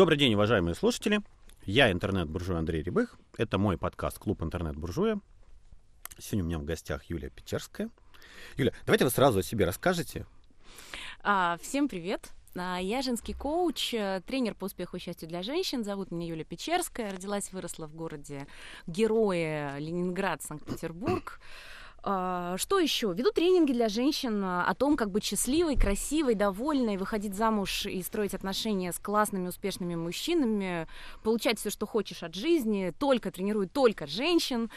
Добрый день, уважаемые слушатели. Я интернет-буржуй Андрей Рябых. Это мой подкаст «Клуб интернет-буржуя». Сегодня у меня в гостях Юлия Печерская. Юля, давайте вы сразу о себе расскажете. А, всем привет. А, я женский коуч, э, тренер по успеху и счастью для женщин. Зовут меня Юлия Печерская. Родилась, выросла в городе Героя Ленинград, Санкт-Петербург. А, что еще? Веду тренинги для женщин а, о том, как быть счастливой, красивой, довольной, выходить замуж и строить отношения с классными, успешными мужчинами, получать все, что хочешь от жизни. Только тренирую только женщин.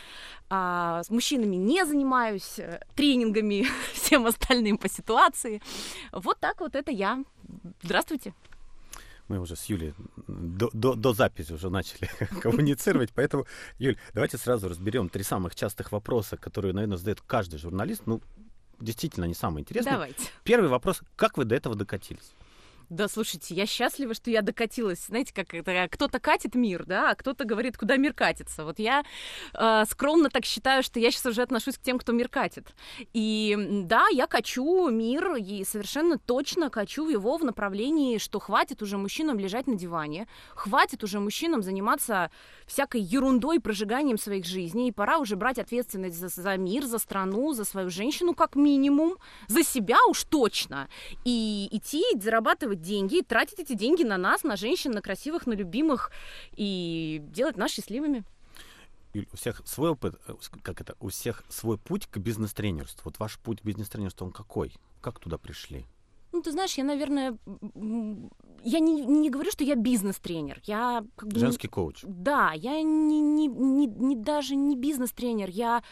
А, с мужчинами не занимаюсь э, тренингами, всем остальным по ситуации. Вот так вот это я. Здравствуйте мы уже с Юлей до, до, до записи уже начали коммуницировать, поэтому, Юль, давайте сразу разберем три самых частых вопроса, которые, наверное, задает каждый журналист. Ну, действительно, не самые интересные. Давайте. Первый вопрос, как вы до этого докатились? Да, слушайте, я счастлива, что я докатилась. Знаете, как это, кто-то катит мир, да, а кто-то говорит, куда мир катится. Вот я э, скромно так считаю, что я сейчас уже отношусь к тем, кто мир катит. И да, я качу мир, и совершенно точно качу его в направлении, что хватит уже мужчинам лежать на диване, хватит уже мужчинам заниматься всякой ерундой, прожиганием своих жизней, и пора уже брать ответственность за, за мир, за страну, за свою женщину как минимум, за себя уж точно, и идти зарабатывать деньги, и тратить эти деньги на нас, на женщин, на красивых, на любимых, и делать нас счастливыми. Юль, у всех свой опыт, э, как это, у всех свой путь к бизнес-тренерству. Вот ваш путь к бизнес-тренерству, он какой? Как туда пришли? Ну, ты знаешь, я, наверное, я не, не говорю, что я бизнес-тренер. Я как бы, женский коуч. Да, я не, не, не, не даже не бизнес-тренер. Я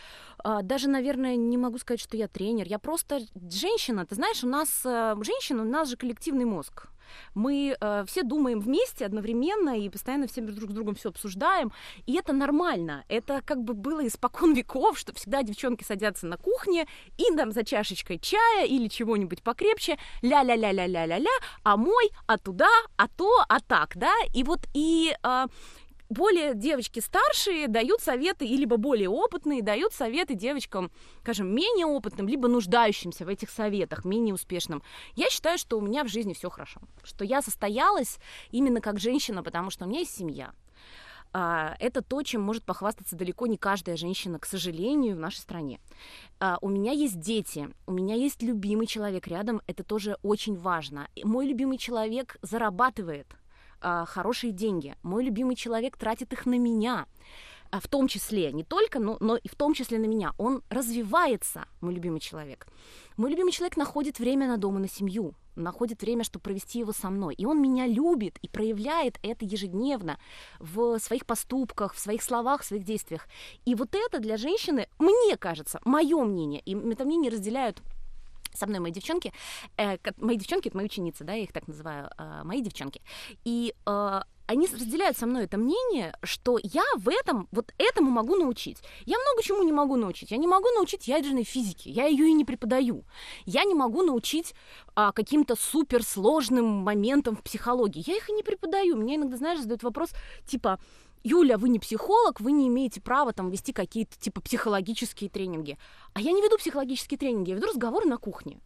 а, даже, наверное, не могу сказать, что я тренер. Я просто женщина. Ты знаешь, у нас а, женщина, у нас же коллективный мозг мы э, все думаем вместе одновременно и постоянно все друг с другом все обсуждаем, и это нормально. Это как бы было испокон веков, что всегда девчонки садятся на кухне и там за чашечкой чая или чего-нибудь покрепче, ля-ля-ля-ля-ля-ля-ля, а мой, а туда, а то, а так, да, и вот и э, более девочки старшие дают советы, и либо более опытные дают советы девочкам, скажем, менее опытным, либо нуждающимся в этих советах, менее успешным. Я считаю, что у меня в жизни все хорошо, что я состоялась именно как женщина, потому что у меня есть семья. А, это то, чем может похвастаться далеко не каждая женщина, к сожалению, в нашей стране. А, у меня есть дети, у меня есть любимый человек рядом, это тоже очень важно. Мой любимый человек зарабатывает, а, хорошие деньги. Мой любимый человек тратит их на меня а в том числе, не только, но, но и в том числе на меня. Он развивается, мой любимый человек. Мой любимый человек находит время на дом и на семью, находит время, чтобы провести его со мной. И он меня любит и проявляет это ежедневно в своих поступках, в своих словах, в своих действиях. И вот это для женщины, мне кажется, мое мнение, и это мнение разделяют со мной мои девчонки, э, мои девчонки, это мои ученицы, да, я их так называю, э, мои девчонки, и э, они разделяют со мной это мнение, что я в этом, вот этому могу научить. Я много чему не могу научить. Я не могу научить ядерной физике, я ее и не преподаю. Я не могу научить а, каким-то суперсложным моментам в психологии. Я их и не преподаю. Меня иногда, знаешь, задают вопрос, типа, Юля, вы не психолог, вы не имеете права там вести какие-то типа психологические тренинги. А я не веду психологические тренинги, я веду разговоры на кухне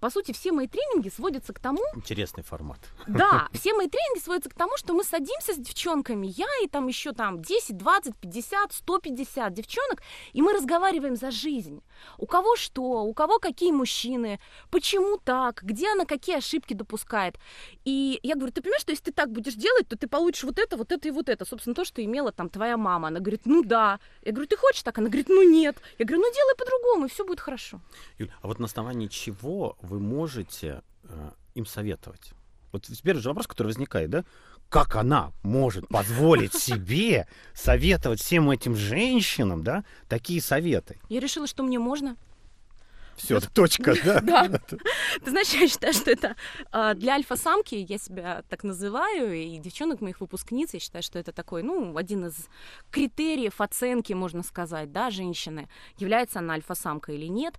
по сути, все мои тренинги сводятся к тому... Интересный формат. Да, все мои тренинги сводятся к тому, что мы садимся с девчонками, я и там еще там 10, 20, 50, 150 девчонок, и мы разговариваем за жизнь. У кого что, у кого какие мужчины, почему так, где она какие ошибки допускает. И я говорю, ты понимаешь, что если ты так будешь делать, то ты получишь вот это, вот это и вот это. Собственно, то, что имела там твоя мама. Она говорит, ну да. Я говорю, ты хочешь так? Она говорит, ну нет. Я говорю, ну делай по-другому, и все будет хорошо. Юль, а вот на основании чего вы можете э, им советовать? Вот первый же вопрос, который возникает, да? Как она может позволить себе советовать всем этим женщинам, да, такие советы? Я решила, что мне можно. Все, точка, да? Да. Ты знаешь, я считаю, что это а, для альфа-самки, я себя так называю, и девчонок моих выпускниц, я считаю, что это такой, ну, один из критериев оценки, можно сказать, да, женщины, является она альфа-самкой или нет.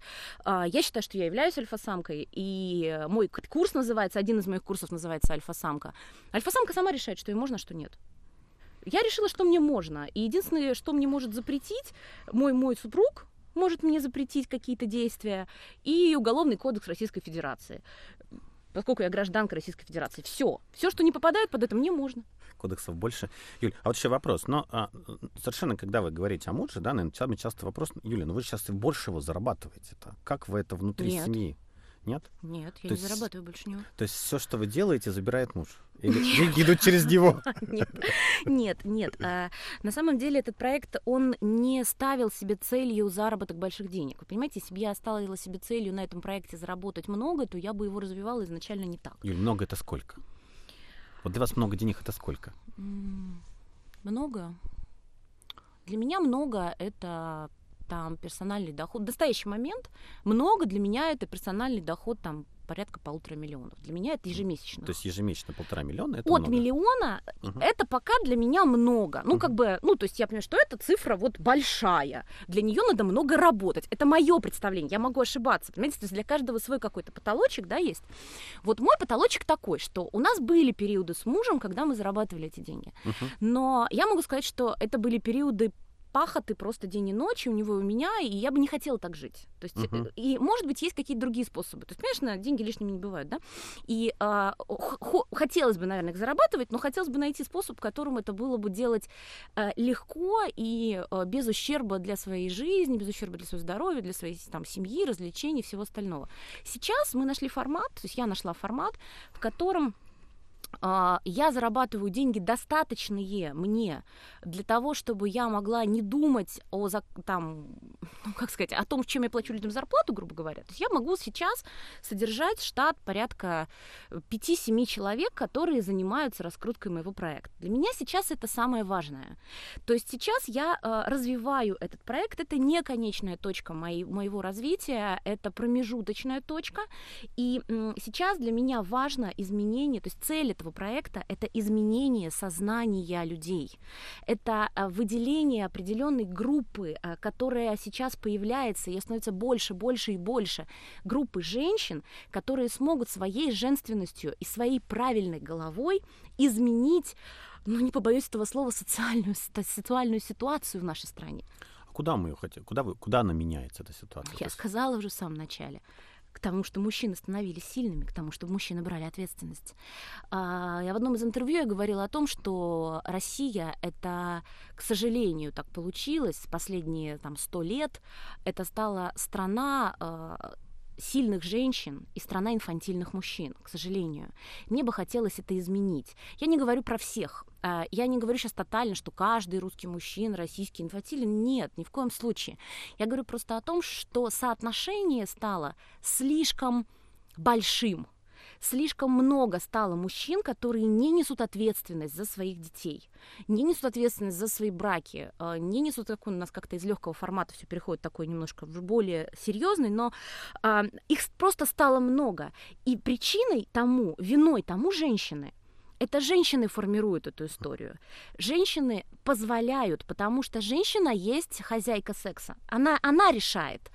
А, я считаю, что я являюсь альфа-самкой, и мой курс называется, один из моих курсов называется альфа-самка. Альфа-самка сама решает, что ей можно, что нет. Я решила, что мне можно. И единственное, что мне может запретить мой мой супруг, может мне запретить какие-то действия, и Уголовный кодекс Российской Федерации. поскольку я гражданка Российской Федерации. Все. Все, что не попадает под это, мне можно. Кодексов больше. Юль, а вот еще вопрос. Но а, совершенно, когда вы говорите о муже, да, наверное, самый частый вопрос, Юля, ну вы сейчас больше его зарабатываете. -то. Как вы это внутри Нет. семьи? Нет? Нет, я То не есть- зарабатываю больше него. То есть все, что вы делаете, забирает муж? Или деньги идут через него? Нет, нет, нет. А, На самом деле этот проект, он не ставил себе целью заработок больших денег. Вы понимаете, если бы я ставила себе целью на этом проекте заработать много, то я бы его развивала изначально не так. Юль, много это сколько? Вот для вас много денег это сколько? Много? Для меня много это там персональный доход. В настоящий момент много для меня это персональный доход там порядка полутора миллионов. Для меня это ежемесячно. То есть ежемесячно полтора миллиона это От много. миллиона Мгм. это пока для меня много. Ну, Мгм. как бы, ну, то есть я понимаю, что эта цифра вот большая. Для нее надо много работать. Это мое представление. Я могу ошибаться. Понимаете, то есть для каждого свой какой-то потолочек, да, есть. Вот мой потолочек такой, что у нас были периоды с мужем, когда мы зарабатывали эти деньги. Мгм. Но я могу сказать, что это были периоды пахоты просто день и ночь и у него и у меня, и я бы не хотела так жить. То есть, э, и, может быть, есть какие-то другие способы. То есть, конечно, деньги лишними не бывают, да? И хо- хотелось бы, наверное, их зарабатывать, но хотелось бы найти способ, которым это было бы делать э, легко и э, без ущерба для своей жизни, без ущерба для своего здоровья, для своей там, семьи, развлечений, всего остального. Сейчас мы нашли формат, то есть я нашла формат, в котором я зарабатываю деньги достаточные мне для того, чтобы я могла не думать о там, ну, как сказать, о том, чем я плачу людям зарплату, грубо говоря. То есть я могу сейчас содержать штат порядка 5-7 человек, которые занимаются раскруткой моего проекта. Для меня сейчас это самое важное. То есть сейчас я э, развиваю этот проект. Это не конечная точка моего развития, это промежуточная точка. И сейчас для меня важно изменение, то есть цель этого проекта это изменение сознания людей. Это э, выделение определенной группы, э, которая сейчас появляется, и становится больше, больше и больше группы женщин, которые смогут своей женственностью и своей правильной головой изменить, ну не побоюсь этого слова, социальную, социальную ситуацию в нашей стране. А куда мы ее хотим? Куда, вы, куда она меняется, эта ситуация? Я сказала уже в самом начале. К тому, что мужчины становились сильными, к тому, чтобы мужчины брали ответственность. А, Я в одном из интервью я говорила о том, что Россия это, к сожалению, так получилось, последние там сто лет, это стала страна а, сильных женщин и страна инфантильных мужчин, к сожалению. Мне бы хотелось это изменить. Я не говорю про всех. А, Я не говорю сейчас тотально, что каждый русский мужчина российский инфантилен. Нет, ни в коем случае. Я говорю просто о том, что соотношение стало слишком большим. Слишком много стало мужчин, которые не несут ответственность за своих детей, не несут ответственность за свои браки, э, не несут, как у нас как-то из легкого формата все переходит такой немножко в более серьезный, но а, их просто стало много. И причиной тому, виной тому женщины. Это женщины формируют эту историю. Женщины позволяют, потому что женщина есть хозяйка секса. Она, она решает,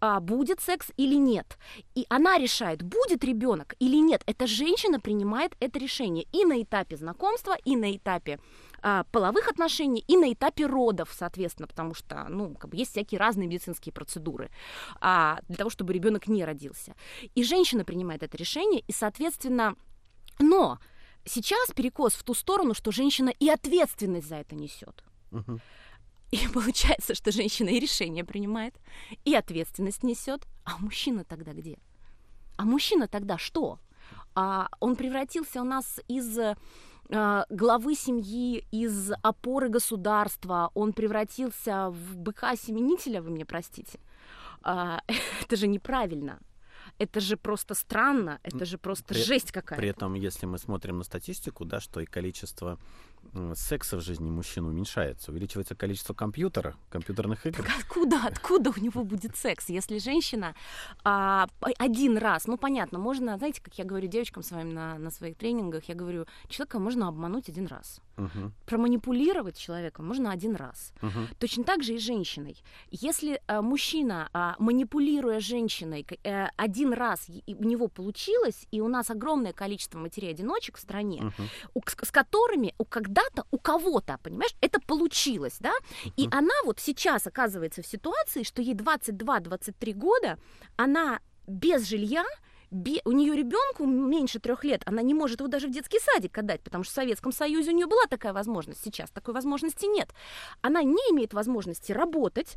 а, будет секс или нет. И она решает, будет ребенок или нет. Эта женщина принимает это решение и на этапе знакомства, и на этапе а, половых отношений, и на этапе родов, соответственно, потому что, ну, как бы есть всякие разные медицинские процедуры а, для того, чтобы ребенок не родился. И женщина принимает это решение, и, соответственно, но сейчас перекос в ту сторону, что женщина и ответственность за это несет. И получается, что женщина и решение принимает, и ответственность несет. А мужчина тогда где? А мужчина тогда что? А он превратился у нас из э, главы семьи, из опоры государства, он превратился в быка-семенителя, вы мне простите. А, это же неправильно. Это же просто странно, это же просто При- жесть какая-то. При этом, если мы смотрим на статистику, да, что и количество секса в жизни мужчин уменьшается, увеличивается количество компьютера, компьютерных игр. Так откуда, откуда у него будет секс, если женщина а, один раз, ну понятно, можно, знаете, как я говорю девочкам своим на, на своих тренингах, я говорю, человека можно обмануть один раз, Мгм, проманипулировать человека можно один раз. мгм. Точно так же и женщиной. Если а, мужчина, а, манипулируя женщиной, э, один раз и- и у него получилось, и у нас огромное количество матерей-одиночек в стране, Мгм. у- с, с которыми у когда-то, у кого-то, понимаешь, это получилось, да? И Мгм. она вот сейчас оказывается в ситуации, что ей 22-23 года, она без жилья, у нее ребенку меньше трех лет, она не может его даже в детский садик отдать, потому что в Советском Союзе у нее была такая возможность, сейчас такой возможности нет. Она не имеет возможности работать,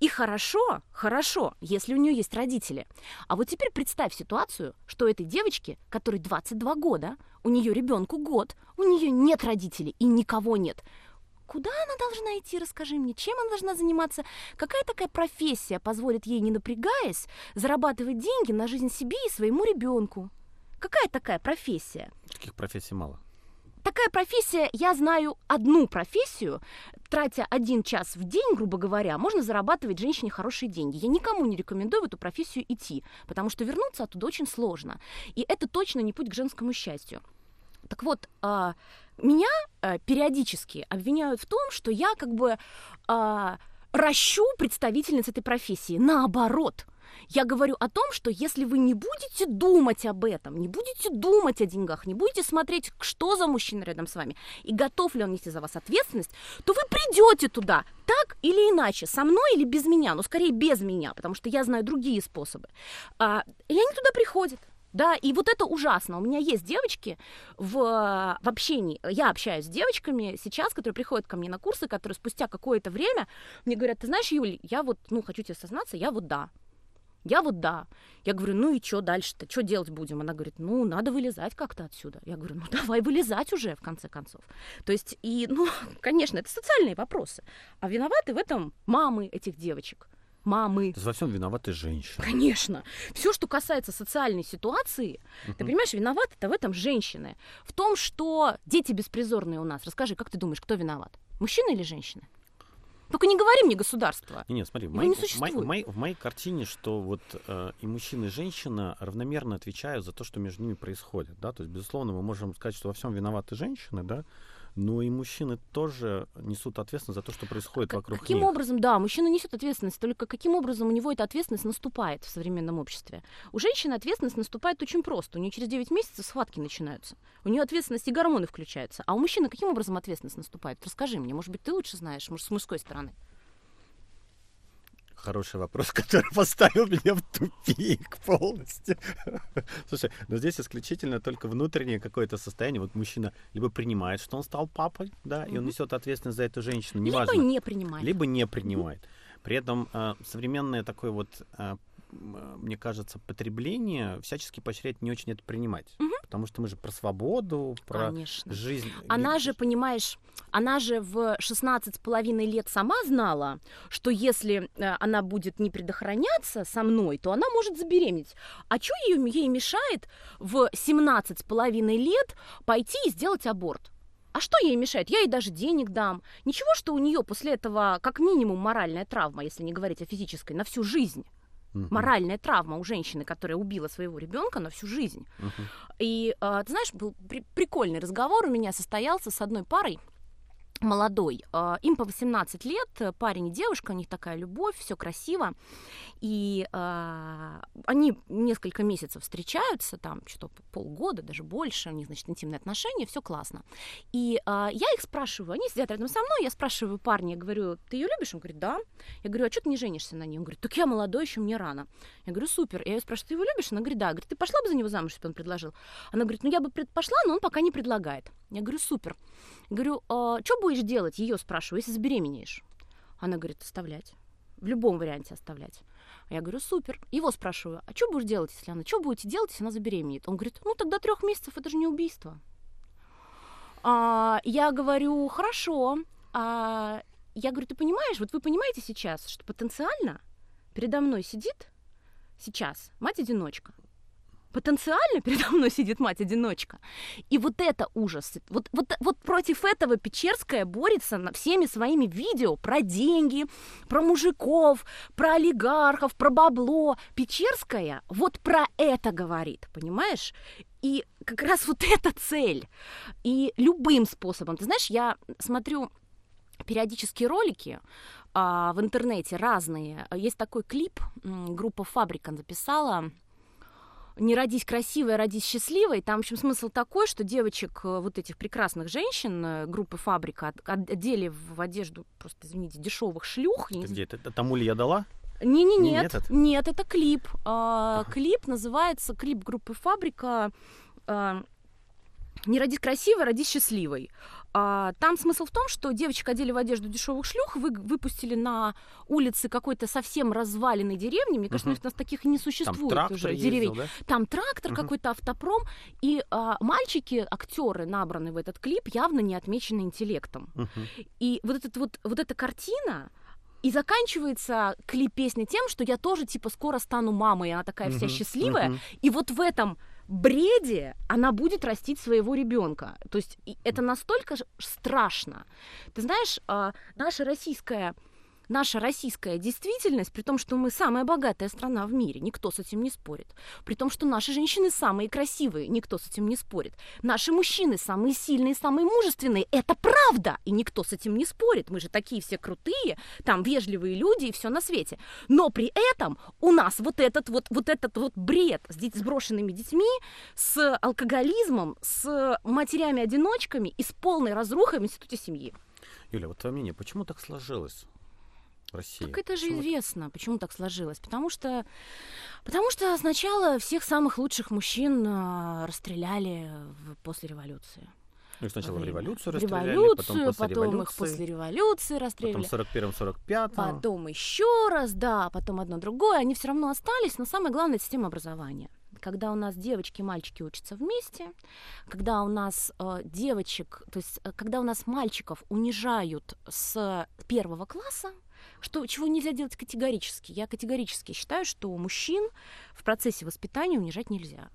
и хорошо, хорошо, если у нее есть родители. А вот теперь представь ситуацию, что этой девочке, которой 22 года, у нее ребенку год, у нее нет родителей и никого нет. Куда она должна идти, расскажи мне, чем она должна заниматься, какая такая профессия позволит ей, не напрягаясь, зарабатывать деньги на жизнь себе и своему ребенку? Какая такая профессия? Таких профессий мало. Такая профессия, я знаю одну профессию, тратя один час в день, грубо говоря, можно зарабатывать женщине хорошие деньги. Я никому не рекомендую в эту профессию идти, потому что вернуться оттуда очень сложно. И это точно не путь к женскому счастью. Так вот, а, меня а, периодически обвиняют в том, что я как бы а, ращу представительниц этой профессии. Наоборот, я говорю о том, что если вы не будете думать об этом, не будете думать о деньгах, не будете смотреть, что за мужчина рядом с вами и готов ли он нести за вас ответственность, то вы придете туда так или иначе, со мной или без меня, но скорее без меня, потому что я знаю другие способы. А, и они туда приходят. Да, и вот это ужасно. У меня есть девочки в, в общении. Я общаюсь с девочками сейчас, которые приходят ко мне на курсы, которые спустя какое-то время мне говорят, ты знаешь, Юль, я вот, ну, хочу тебе сознаться, я вот да. Я вот да. Я говорю, ну и что дальше-то? Что делать будем? Она говорит, ну, надо вылезать как-то отсюда. Я говорю, ну, давай вылезать уже, в конце концов. То есть, и, ну, конечно, это социальные вопросы. А виноваты в этом мамы этих девочек мамы. Во всем виноваты женщины. Конечно. Все, что касается социальной ситуации, uh-huh. ты понимаешь, виноваты-то в этом женщины. В том, что дети беспризорные у нас. Расскажи, как ты думаешь, кто виноват? Мужчина или женщина? Только не говори мне государство. Не, не смотри, в моей, не в, моей, в, моей, в моей картине, что вот э, и мужчина, и женщина равномерно отвечают за то, что между ними происходит. Да? То есть, безусловно, мы можем сказать, что во всем виноваты женщины, да, но и мужчины тоже несут ответственность за то, что происходит как, вокруг каким них. образом, да, мужчина несет ответственность, только каким образом у него эта ответственность наступает в современном обществе? У женщины ответственность наступает очень просто. У нее через 9 месяцев схватки начинаются. У нее ответственность и гормоны включаются. А у мужчины каким образом ответственность наступает? Расскажи мне, может быть, ты лучше знаешь, может, с мужской стороны хороший вопрос, который поставил меня в тупик полностью. Слушай, но здесь исключительно только внутреннее какое-то состояние. Вот мужчина либо принимает, что он стал папой, да, и он несет ответственность за эту женщину, неважно. Либо не принимает. Либо не принимает. При этом э, современное такое вот э, мне кажется, потребление всячески поощряет не очень это принимать. Угу. Потому что мы же про свободу, про Конечно. жизнь. Она же, понимаешь, она же в 16 с половиной лет сама знала, что если э, она будет не предохраняться со мной, то она может забеременеть. А что ей мешает в 17 с половиной лет пойти и сделать аборт? А что ей мешает? Я ей даже денег дам. Ничего, что у нее после этого как минимум моральная травма, если не говорить о физической, на всю жизнь. Uh-huh. Моральная травма у женщины, которая убила своего ребенка на всю жизнь. Uh-huh. И э, ты знаешь, был при- прикольный разговор у меня состоялся с одной парой молодой. А, им по 18 лет, парень и девушка, у них такая любовь, все красиво. И э, они несколько месяцев встречаются, там что-то полгода, даже больше, у них, значит, интимные отношения, все классно. И э, я их спрашиваю, они сидят рядом со мной, я спрашиваю парня, я говорю, ты ее любишь? Он говорит, да. Я говорю, а что ты не женишься на ней? Он говорит, так я молодой, еще мне рано. Я говорю, супер. Я ее спрашиваю, ты его любишь? Она говорит, да. Говорит, ты пошла бы за него замуж, если он предложил? Она говорит, ну я бы пошла, но он пока не предлагает. Я говорю, супер. Говорю, а что будешь делать? Ее спрашиваю, если забеременеешь. Она говорит, оставлять. В любом варианте оставлять. Я говорю, супер. Его спрашиваю, а что будешь делать, если она? Что будете делать, если она забеременеет? Он говорит, ну тогда трех месяцев это же не убийство. А, я говорю, хорошо. А, я говорю, ты понимаешь, вот вы понимаете сейчас, что потенциально передо мной сидит сейчас мать-одиночка, потенциально передо мной сидит мать-одиночка. И вот это ужас. Вот, вот, вот против этого Печерская борется на всеми своими видео про деньги, про мужиков, про олигархов, про бабло. Печерская вот про это говорит, понимаешь? И как раз вот эта цель. И любым способом. Ты знаешь, я смотрю периодические ролики а, в интернете разные. Есть такой клип, группа «Фабрика» записала, не родись красивой, а родись счастливой. Там, в общем, смысл такой, что девочек, э, вот этих прекрасных женщин, э, группы «Фабрика», одели в одежду, просто, извините, дешевых шлюх. Где это? Тому ли я дала? Не, не, Не нет, этот? нет, это клип. А, Ага. Клип называется клип группы Фабрика. а, не родись красивой, родись счастливой. А, там смысл в том, что девочек одели в одежду дешевых шлюх, вы, выпустили на улице какой-то совсем разваленной деревни. Мне кажется, Мгм. у нас таких и не Там существует трактор уже ездил, деревень. да? Там трактор, Мгм. какой-то автопром, и а, мальчики, актеры, набранные в этот клип, явно не отмечены интеллектом. Мгм. И вот, этот вот, вот эта картина, и заканчивается клип песни тем, что я тоже, типа, скоро стану мамой, и она такая вся Мгм. счастливая. Мгм. И вот в этом бреде она будет растить своего ребенка. То есть это настолько страшно. Ты знаешь, а, наша российская наша российская действительность, при том, что мы самая богатая страна в мире, никто с этим не спорит, при том, что наши женщины самые красивые, никто с этим не спорит, наши мужчины самые сильные, самые мужественные, это правда, и никто с этим не спорит, мы же такие все крутые, там вежливые люди и все на свете, но при этом у нас вот этот вот, вот этот вот бред с, деть- с брошенными детьми, с алкоголизмом, с матерями-одиночками и с полной разрухой в институте семьи. Юля, вот твое мнение, почему так сложилось в России? Так это же Почему известно, почему так сложилось. Потому что, потому что сначала всех самых лучших мужчин а, расстреляли в- после революции. Их сначала в революцию расстреляли, революцию, потом после потом революции, их после революции потом расстреляли. в 41-45. Потом еще раз, да, потом одно другое. Они все равно остались, но самое главное это система образования. Когда у нас девочки и мальчики учатся вместе, когда у нас э, девочек, то есть э, когда у нас мальчиков унижают с первого класса, что, чего нельзя делать категорически. Я категорически считаю, что мужчин в процессе воспитания унижать нельзя.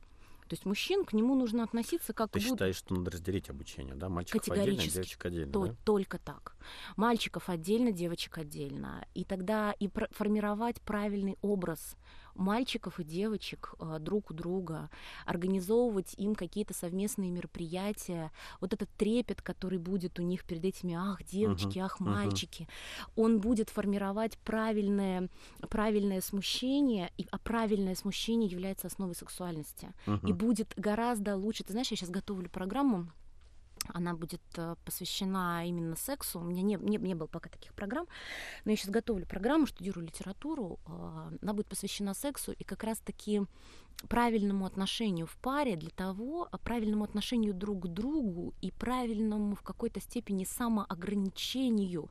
То есть мужчин к нему нужно относиться как Ты к буд- считаешь, что надо разделить обучение, да? Мальчиков отдельно, девочек отдельно, То- да? Только так. Мальчиков отдельно, девочек отдельно. И тогда и формировать правильный образ мальчиков и девочек э, друг у друга, организовывать им какие-то совместные мероприятия. Вот этот трепет, который будет у них перед этими, ах, девочки, ах, мгм. мальчики, он будет формировать правильное, правильное смущение, и, а правильное смущение является основой сексуальности и Мгм. будет гораздо лучше. Ты знаешь, я сейчас готовлю программу, она будет э, посвящена именно сексу. У меня не, не, не было пока таких программ, но я сейчас готовлю программу, штудирую литературу. э, Она будет посвящена сексу и как раз-таки правильному отношению в паре для того, а, правильному отношению друг к другу и правильному в какой-то степени самоограничению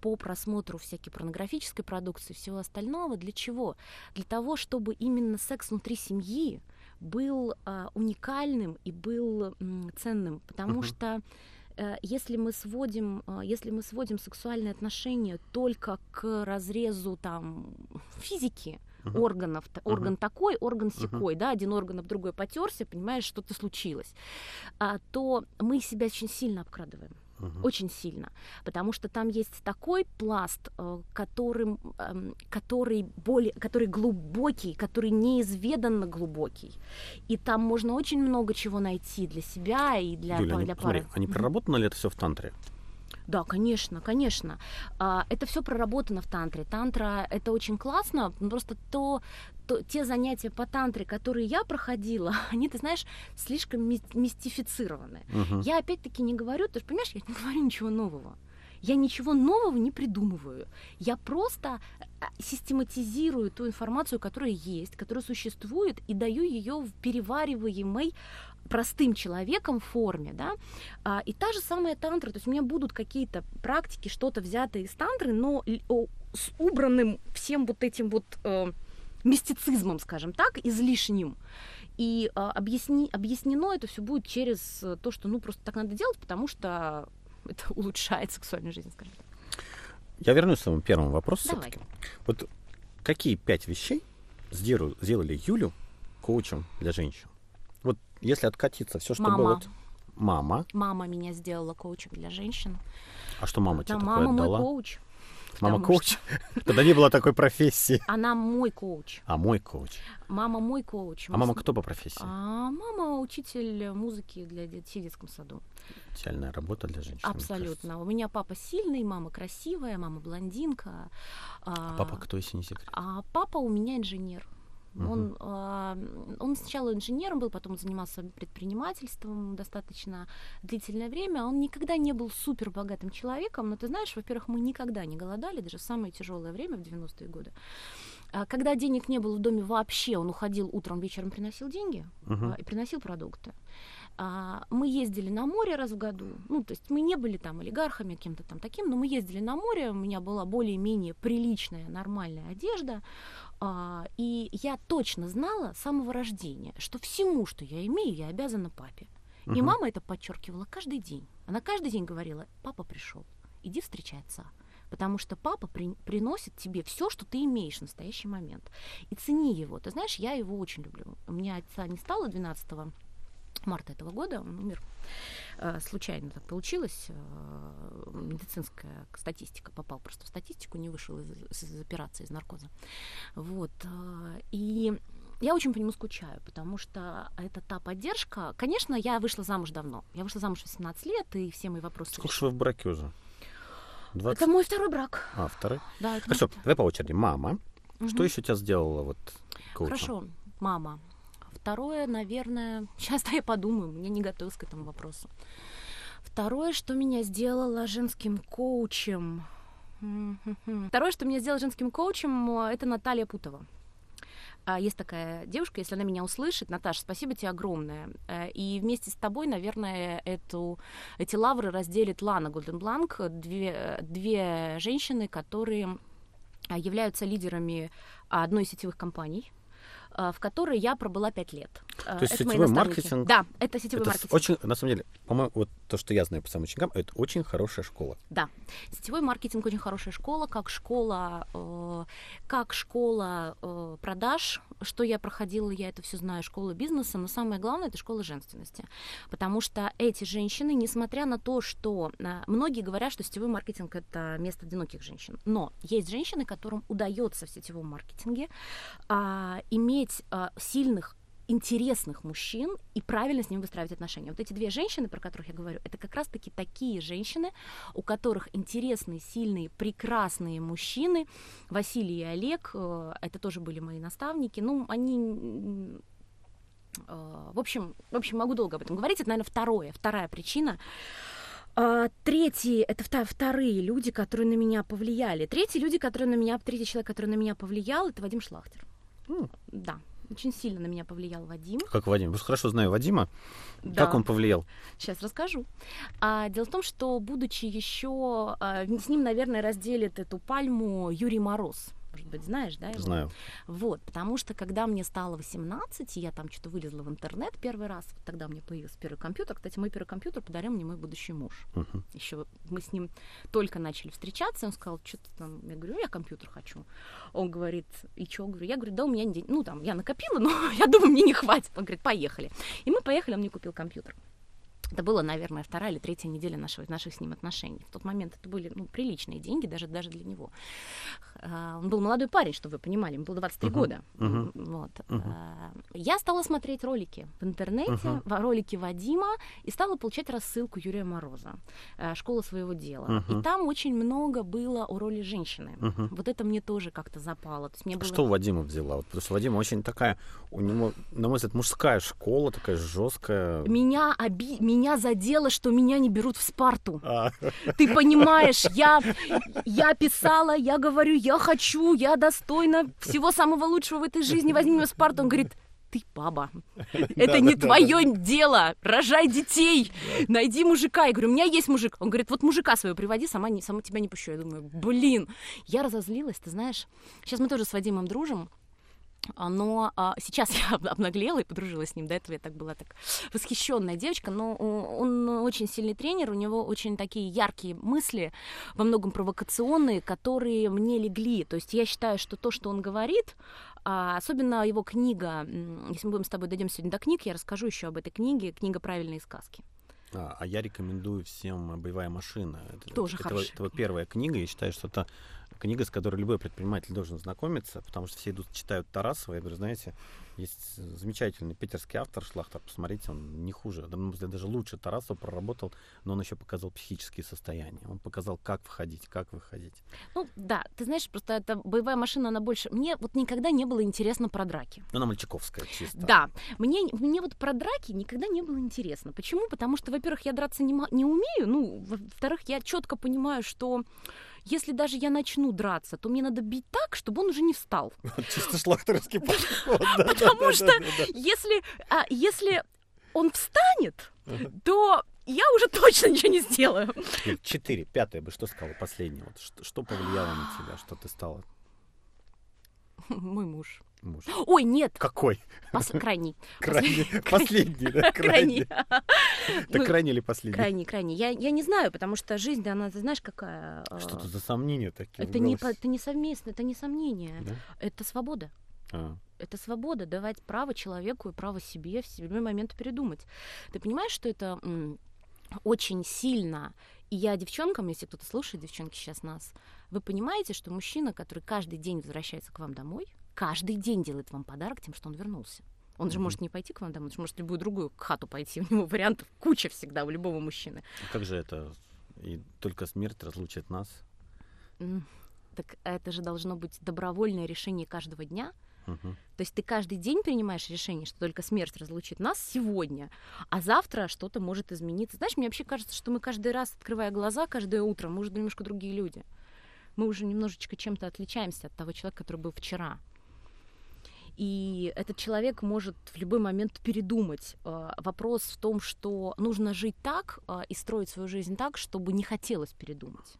по просмотру всякой порнографической продукции, всего остального. Для чего? Для того, чтобы именно секс внутри семьи был а, уникальным и был м, ценным, потому Мгм. что э, если мы сводим, а, если мы сводим сексуальные отношения только к разрезу там физики Мгм. органов, Мгм. орган такой, орган секой, да, один орган об другой потерся, понимаешь, что-то случилось, а, то мы себя очень сильно обкрадываем Мгм. очень сильно, потому что там есть такой пласт, э, которым, эм, который более, который глубокий, который неизведанно глубокий, и там можно очень много чего найти для себя и для, Юля, они, для посмотри, пары. они Мгм. проработано ли это все в тантре? Да, конечно, конечно. А, Это все проработано в тантре. Тантра это очень классно, но просто то, то, те занятия по тантре, которые я проходила, они, ты знаешь, слишком ми- мистифицированы. Мгм. Я опять-таки не говорю, ты же понимаешь, я не говорю ничего нового. Я ничего нового не придумываю. Я просто а, систематизирую ту информацию, которая есть, которая существует, и даю ее в перевариваемой простым человеком форме, да, А, и та же самая тантра, то есть у меня будут какие-то практики, что-то взятое из тантры, но с убранным всем вот этим вот э, мистицизмом, скажем так, излишним. И а, объясни, объяснено это все будет через э, то, что ну просто так надо делать, потому что это улучшает сексуальную жизнь, скажем так. Я вернусь к своему первому вопросу Давай. все-таки. Вот какие пять вещей сделали, сделали Юлю коучем для женщин? Вот если откатиться, все, что Мама. было... Мама. Мама меня сделала коучем для женщин. А что мама Да, тебе такое мама мой отдала? коуч. Мама коуч? Тогда не было такой профессии. Она мой коуч. А мой коуч. Мама мой коуч. А мама с- кто по профессии? А мама учитель музыки для детей в детском саду. Идеальная работа для женщин. Абсолютно. У меня папа сильный, мама красивая, мама блондинка. А папа кто, если не секрет? А папа у меня инженер. Угу. Он, э, он сначала инженером был, потом занимался предпринимательством достаточно длительное время. Он никогда не был супер богатым человеком, но ты знаешь, во-первых, мы никогда не голодали, даже в самое тяжелое время в 90-е годы. Когда денег не было в доме вообще, он уходил утром, вечером приносил деньги uh и приносил продукты. А, мы ездили на море раз в году. Ну, то есть мы не были там олигархами, кем-то там таким, но мы ездили на море, у меня была более-менее приличная, нормальная одежда. А, и я точно знала с самого рождения, что всему, что я имею, я обязана папе. Uh-huh. И мама это подчеркивала каждый день. Она каждый день говорила, папа пришел, иди встречай отца потому что папа при, приносит тебе все, что ты имеешь в настоящий момент. И цени его. Ты знаешь, я его очень люблю. У меня отца не стало 12 марта этого года, он умер. Э, случайно так получилось. Э, медицинская статистика попал просто в статистику, не вышел из, из операции, из наркоза. Вот. Э, и я очень по нему скучаю, потому что это та поддержка. Конечно, я вышла замуж давно. Я вышла замуж в 18 лет, и все мои вопросы... Сколько же вы в браке уже? 20... Это мой второй брак. А, второй? Да, это Хорошо, давай по очереди. Мама. Угу. Что еще тебя сделала вот коучем? Хорошо, мама. Второе, наверное, сейчас я подумаю, я не готовилась к этому вопросу. Второе, что меня сделало женским коучем. Второе, что меня сделало женским коучем, это Наталья Путова. А, есть такая девушка, если она меня услышит, Наташа, спасибо тебе огромное. Э, и вместе с тобой, наверное, эту, эти лавры разделит Лана Голденбланк, две, две женщины, которые а, являются лидерами одной из сетевых компаний в которой я пробыла пять лет. А, то есть это сетевой маркетинг? Да, это сетевой это маркетинг. Очень, на самом деле, по-моему, вот то, что я знаю по самым ученикам, это очень хорошая школа. Да, сетевой маркетинг очень хорошая школа, как школа, э, как школа э, продаж, что я проходила, я это все знаю, школа бизнеса, но самое главное это школа женственности, потому что эти женщины, несмотря на то, что э, многие говорят, что сетевой маркетинг это место одиноких женщин, но есть женщины, которым удается в сетевом маркетинге э, иметь э, сильных интересных мужчин и правильно с ними выстраивать отношения. Вот эти две женщины, про которых я говорю, это как раз-таки такие женщины, у которых интересные, сильные, прекрасные мужчины. Василий и Олег, э, это тоже были мои наставники. Ну, они э, в общем, в общем, могу долго об этом говорить. Это, наверное, второе, вторая причина. А, третий, это вторые люди, которые на меня повлияли. Третий люди, которые на меня, третий человек, который на меня повлиял, это Вадим Шлахтер. Mm. Да, очень сильно на меня повлиял Вадим. Как Вадим? Я хорошо знаю Вадима. Да. Как он повлиял? Сейчас расскажу. А, дело в том, что, будучи еще... А, с ним, наверное, разделит эту пальму Юрий Мороз может быть, знаешь, да? Его? Знаю. Вот, потому что, когда мне стало 18, я там что-то вылезла в интернет первый раз, вот тогда мне появился первый компьютер. Кстати, мой первый компьютер подарил мне мой будущий муж. Uh-huh. Еще мы с ним только начали встречаться, он сказал, что ты там, я говорю, я компьютер хочу. Он говорит, и что? Говорю, я говорю, да, у меня ну там, я накопила, но я думаю, мне не хватит. Он говорит, поехали. И мы поехали, он мне купил компьютер. Это было, наверное, вторая или третья неделя нашего, наших с ним отношений. В тот момент это были ну, приличные деньги, даже, даже для него. Uh, он был молодой парень, чтобы вы понимали, ему было 23 uh-huh. года. Uh-huh. Вот. Uh-huh. Uh, я стала смотреть ролики в интернете, uh-huh. ролики Вадима, и стала получать рассылку Юрия Мороза, uh, «Школа своего дела». Uh-huh. И там очень много было о роли женщины. Uh-huh. Вот это мне тоже как-то запало. То есть мне а было... Что Вадима взяла? Вот, потому что Вадима очень такая, у него, на мой взгляд, мужская школа, такая жесткая. Меня оби меня задело, что меня не берут в Спарту. А. Ты понимаешь, я, я писала, я говорю, я хочу, я достойна всего самого лучшего в этой жизни, возьми меня в Спарту. Он говорит, ты баба. Это не твое дело. Рожай детей. Найди мужика. Я говорю, у меня есть мужик. Он говорит, вот мужика своего приводи, сама, не, сама тебя не пущу. Я думаю, блин. Я разозлилась, ты знаешь. Сейчас мы тоже с Вадимом дружим. Но а, сейчас я обнаглела и подружилась с ним. До этого я так была так восхищенная девочка. Но он очень сильный тренер, у него очень такие яркие мысли, во многом провокационные, которые мне легли. То есть я считаю, что то, что он говорит, а, особенно его книга, если мы будем с тобой дойдем сегодня до книг, я расскажу еще об этой книге, книга «Правильные сказки». А, а я рекомендую всем «Боевая машина». Это, Тоже это, хорошая это вот первая книга. Я считаю, что это книга, с которой любой предприниматель должен знакомиться, потому что все идут, читают Тарасова. Я говорю, знаете, есть замечательный питерский автор Шлахтер, посмотрите, он не хуже, даже лучше Тарасова проработал, но он еще показал психические состояния. Он показал, как входить, как выходить. Ну да, ты знаешь, просто эта боевая машина, она больше... Мне вот никогда не было интересно про драки. Ну, она мальчиковская чисто. Да, мне, мне вот про драки никогда не было интересно. Почему? Потому что, во-первых, я драться не, не умею, ну, во-вторых, я четко понимаю, что если даже я начну драться, то мне надо бить так, чтобы он уже не встал. Чисто шлахтерский подход. Потому что если, а, если он встанет, то я уже точно ничего не сделаю. Четыре. Пятое бы что сказала последнее? Вот что, что повлияло на тебя, что ты стала? Мой муж. Муж. Ой, нет. Какой? Пос... Крайний. Крайний. Последний, да? Крайний. Это крайний или последний? Крайний, крайний. Я, я не знаю, потому что жизнь, она, ты знаешь, какая... Что это за сомнения такие? Это не, это не совместно, это не сомнение. Это свобода. А. Это свобода, давать право человеку и право себе в любой момент передумать. Ты понимаешь, что это очень сильно и я девчонкам, если кто-то слушает, девчонки сейчас нас, вы понимаете, что мужчина, который каждый день возвращается к вам домой, каждый день делает вам подарок тем, что он вернулся. Он же mm-hmm. может не пойти к вам домой, он же может любую другую хату пойти. У него вариантов куча всегда у любого мужчины. А как же это? И только смерть разлучит нас? Mm, так это же должно быть добровольное решение каждого дня. Uh-huh. То есть ты каждый день принимаешь решение, что только смерть разлучит нас сегодня, а завтра что-то может измениться. Знаешь, мне вообще кажется, что мы каждый раз, открывая глаза, каждое утро, мы уже немножко другие люди. Мы уже немножечко чем-то отличаемся от того человека, который был вчера. И этот человек может в любой момент передумать. Э, вопрос в том, что нужно жить так э, и строить свою жизнь так, чтобы не хотелось передумать.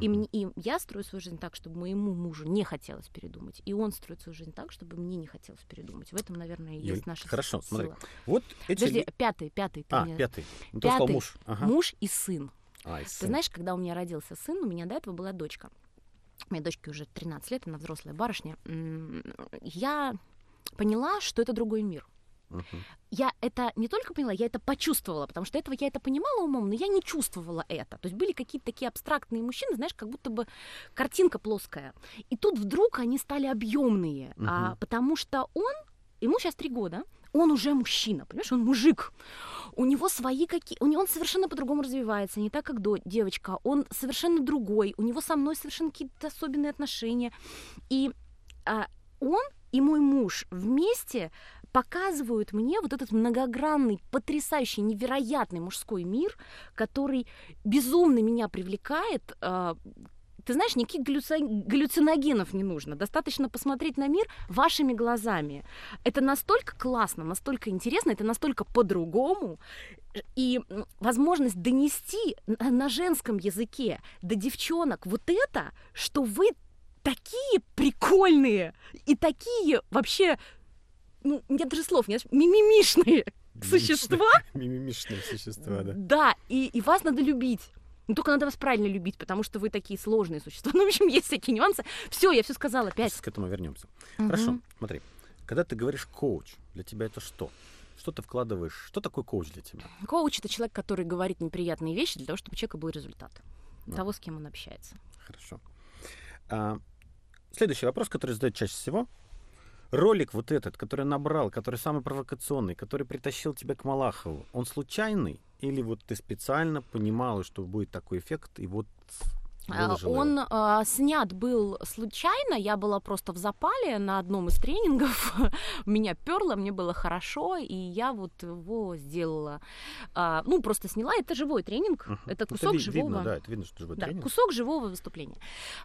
И, мне, и я строю свою жизнь так, чтобы моему мужу не хотелось передумать. И он строит свою жизнь так, чтобы мне не хотелось передумать. В этом, наверное, и есть наша Хорошо, сила. смотри. Вот эти... Подожди, пятый, пятый. А, мне... пятый. Ну, пятый. сказал муж. Ага. Муж и сын. А, и сын. Ты знаешь, когда у меня родился сын, у меня до этого была дочка. У меня дочке уже 13 лет, она взрослая барышня. Я поняла, что это другой мир. Uh-huh. Я это не только поняла, я это почувствовала, потому что этого я это понимала умом, но я не чувствовала это. То есть были какие-то такие абстрактные мужчины, знаешь, как будто бы картинка плоская. И тут вдруг они стали объемные, uh-huh. а, потому что он, ему сейчас три года, он уже мужчина, понимаешь, он мужик. У него свои какие, у него он совершенно по-другому развивается, не так как до девочка, он совершенно другой, у него со мной совершенно какие-то особенные отношения, и а, он и мой муж вместе показывают мне вот этот многогранный, потрясающий, невероятный мужской мир, который безумно меня привлекает. А, ты знаешь, никаких галлюциногенов не нужно. Достаточно посмотреть на мир вашими глазами. Это настолько классно, настолько интересно, это настолько по-другому. И возможность донести на женском языке до девчонок вот это, что вы такие прикольные и такие вообще ну, нет даже слов, нет, мимимишные существа. Мимимишные существа, да. Да, и, и вас надо любить. Ну, только надо вас правильно любить, потому что вы такие сложные существа. Ну, в общем, есть всякие нюансы. Все, я все сказала, пять. Сейчас к этому вернемся. Угу. Хорошо, смотри. Когда ты говоришь коуч, для тебя это что? Что ты вкладываешь? Что такое коуч для тебя? Коуч это человек, который говорит неприятные вещи для того, чтобы у человека был результат. А. Того, с кем он общается. Хорошо. А, следующий вопрос, который задают чаще всего ролик вот этот, который набрал, который самый провокационный, который притащил тебя к Малахову, он случайный? Или вот ты специально понимала, что будет такой эффект, и вот а, он э, снят был случайно, я была просто в запале на одном из тренингов, меня перло, мне было хорошо, и я вот его сделала. А, ну, просто сняла, это живой тренинг, uh-huh. это кусок это живого... Видно, да, это видно, что живой да, тренинг. кусок живого выступления.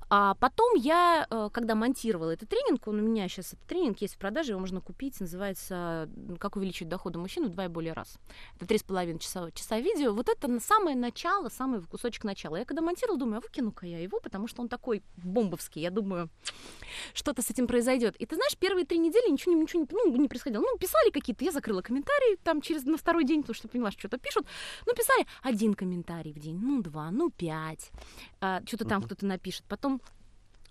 А потом я, э, когда монтировала этот тренинг, он у меня сейчас, этот тренинг есть в продаже, его можно купить, называется «Как увеличить доходы мужчины два и более раз». Это три с половиной часа, часа видео. Вот это самое начало, самый кусочек начала. Я когда монтировала, думаю, а выкину выкину-ка я его, потому что он такой бомбовский. Я думаю, что-то с этим произойдет. И ты знаешь, первые три недели ничего, ничего не, ну, не происходило. Ну, писали какие-то, я закрыла комментарии там через на второй день, потому что поняла, что что-то пишут. Ну, писали один комментарий в день, ну, два, ну, пять. А, что-то там uh-huh. кто-то напишет. Потом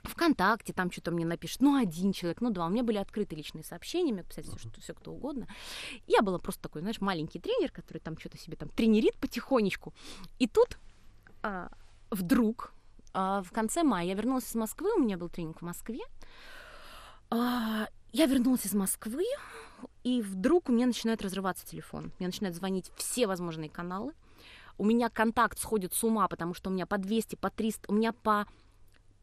ВКонтакте там что-то мне напишет, ну, один человек, ну, два. У меня были открыты личные сообщения, мне писать все, что, все кто угодно. Я была просто такой, знаешь, маленький тренер, который там что-то себе там тренерит потихонечку. И тут а, вдруг в конце мая я вернулась из Москвы, у меня был тренинг в Москве. А, я вернулась из Москвы, и вдруг у меня начинает разрываться телефон. Мне начинают звонить все возможные каналы. У меня контакт сходит с ума, потому что у меня по 200, по 300, у меня по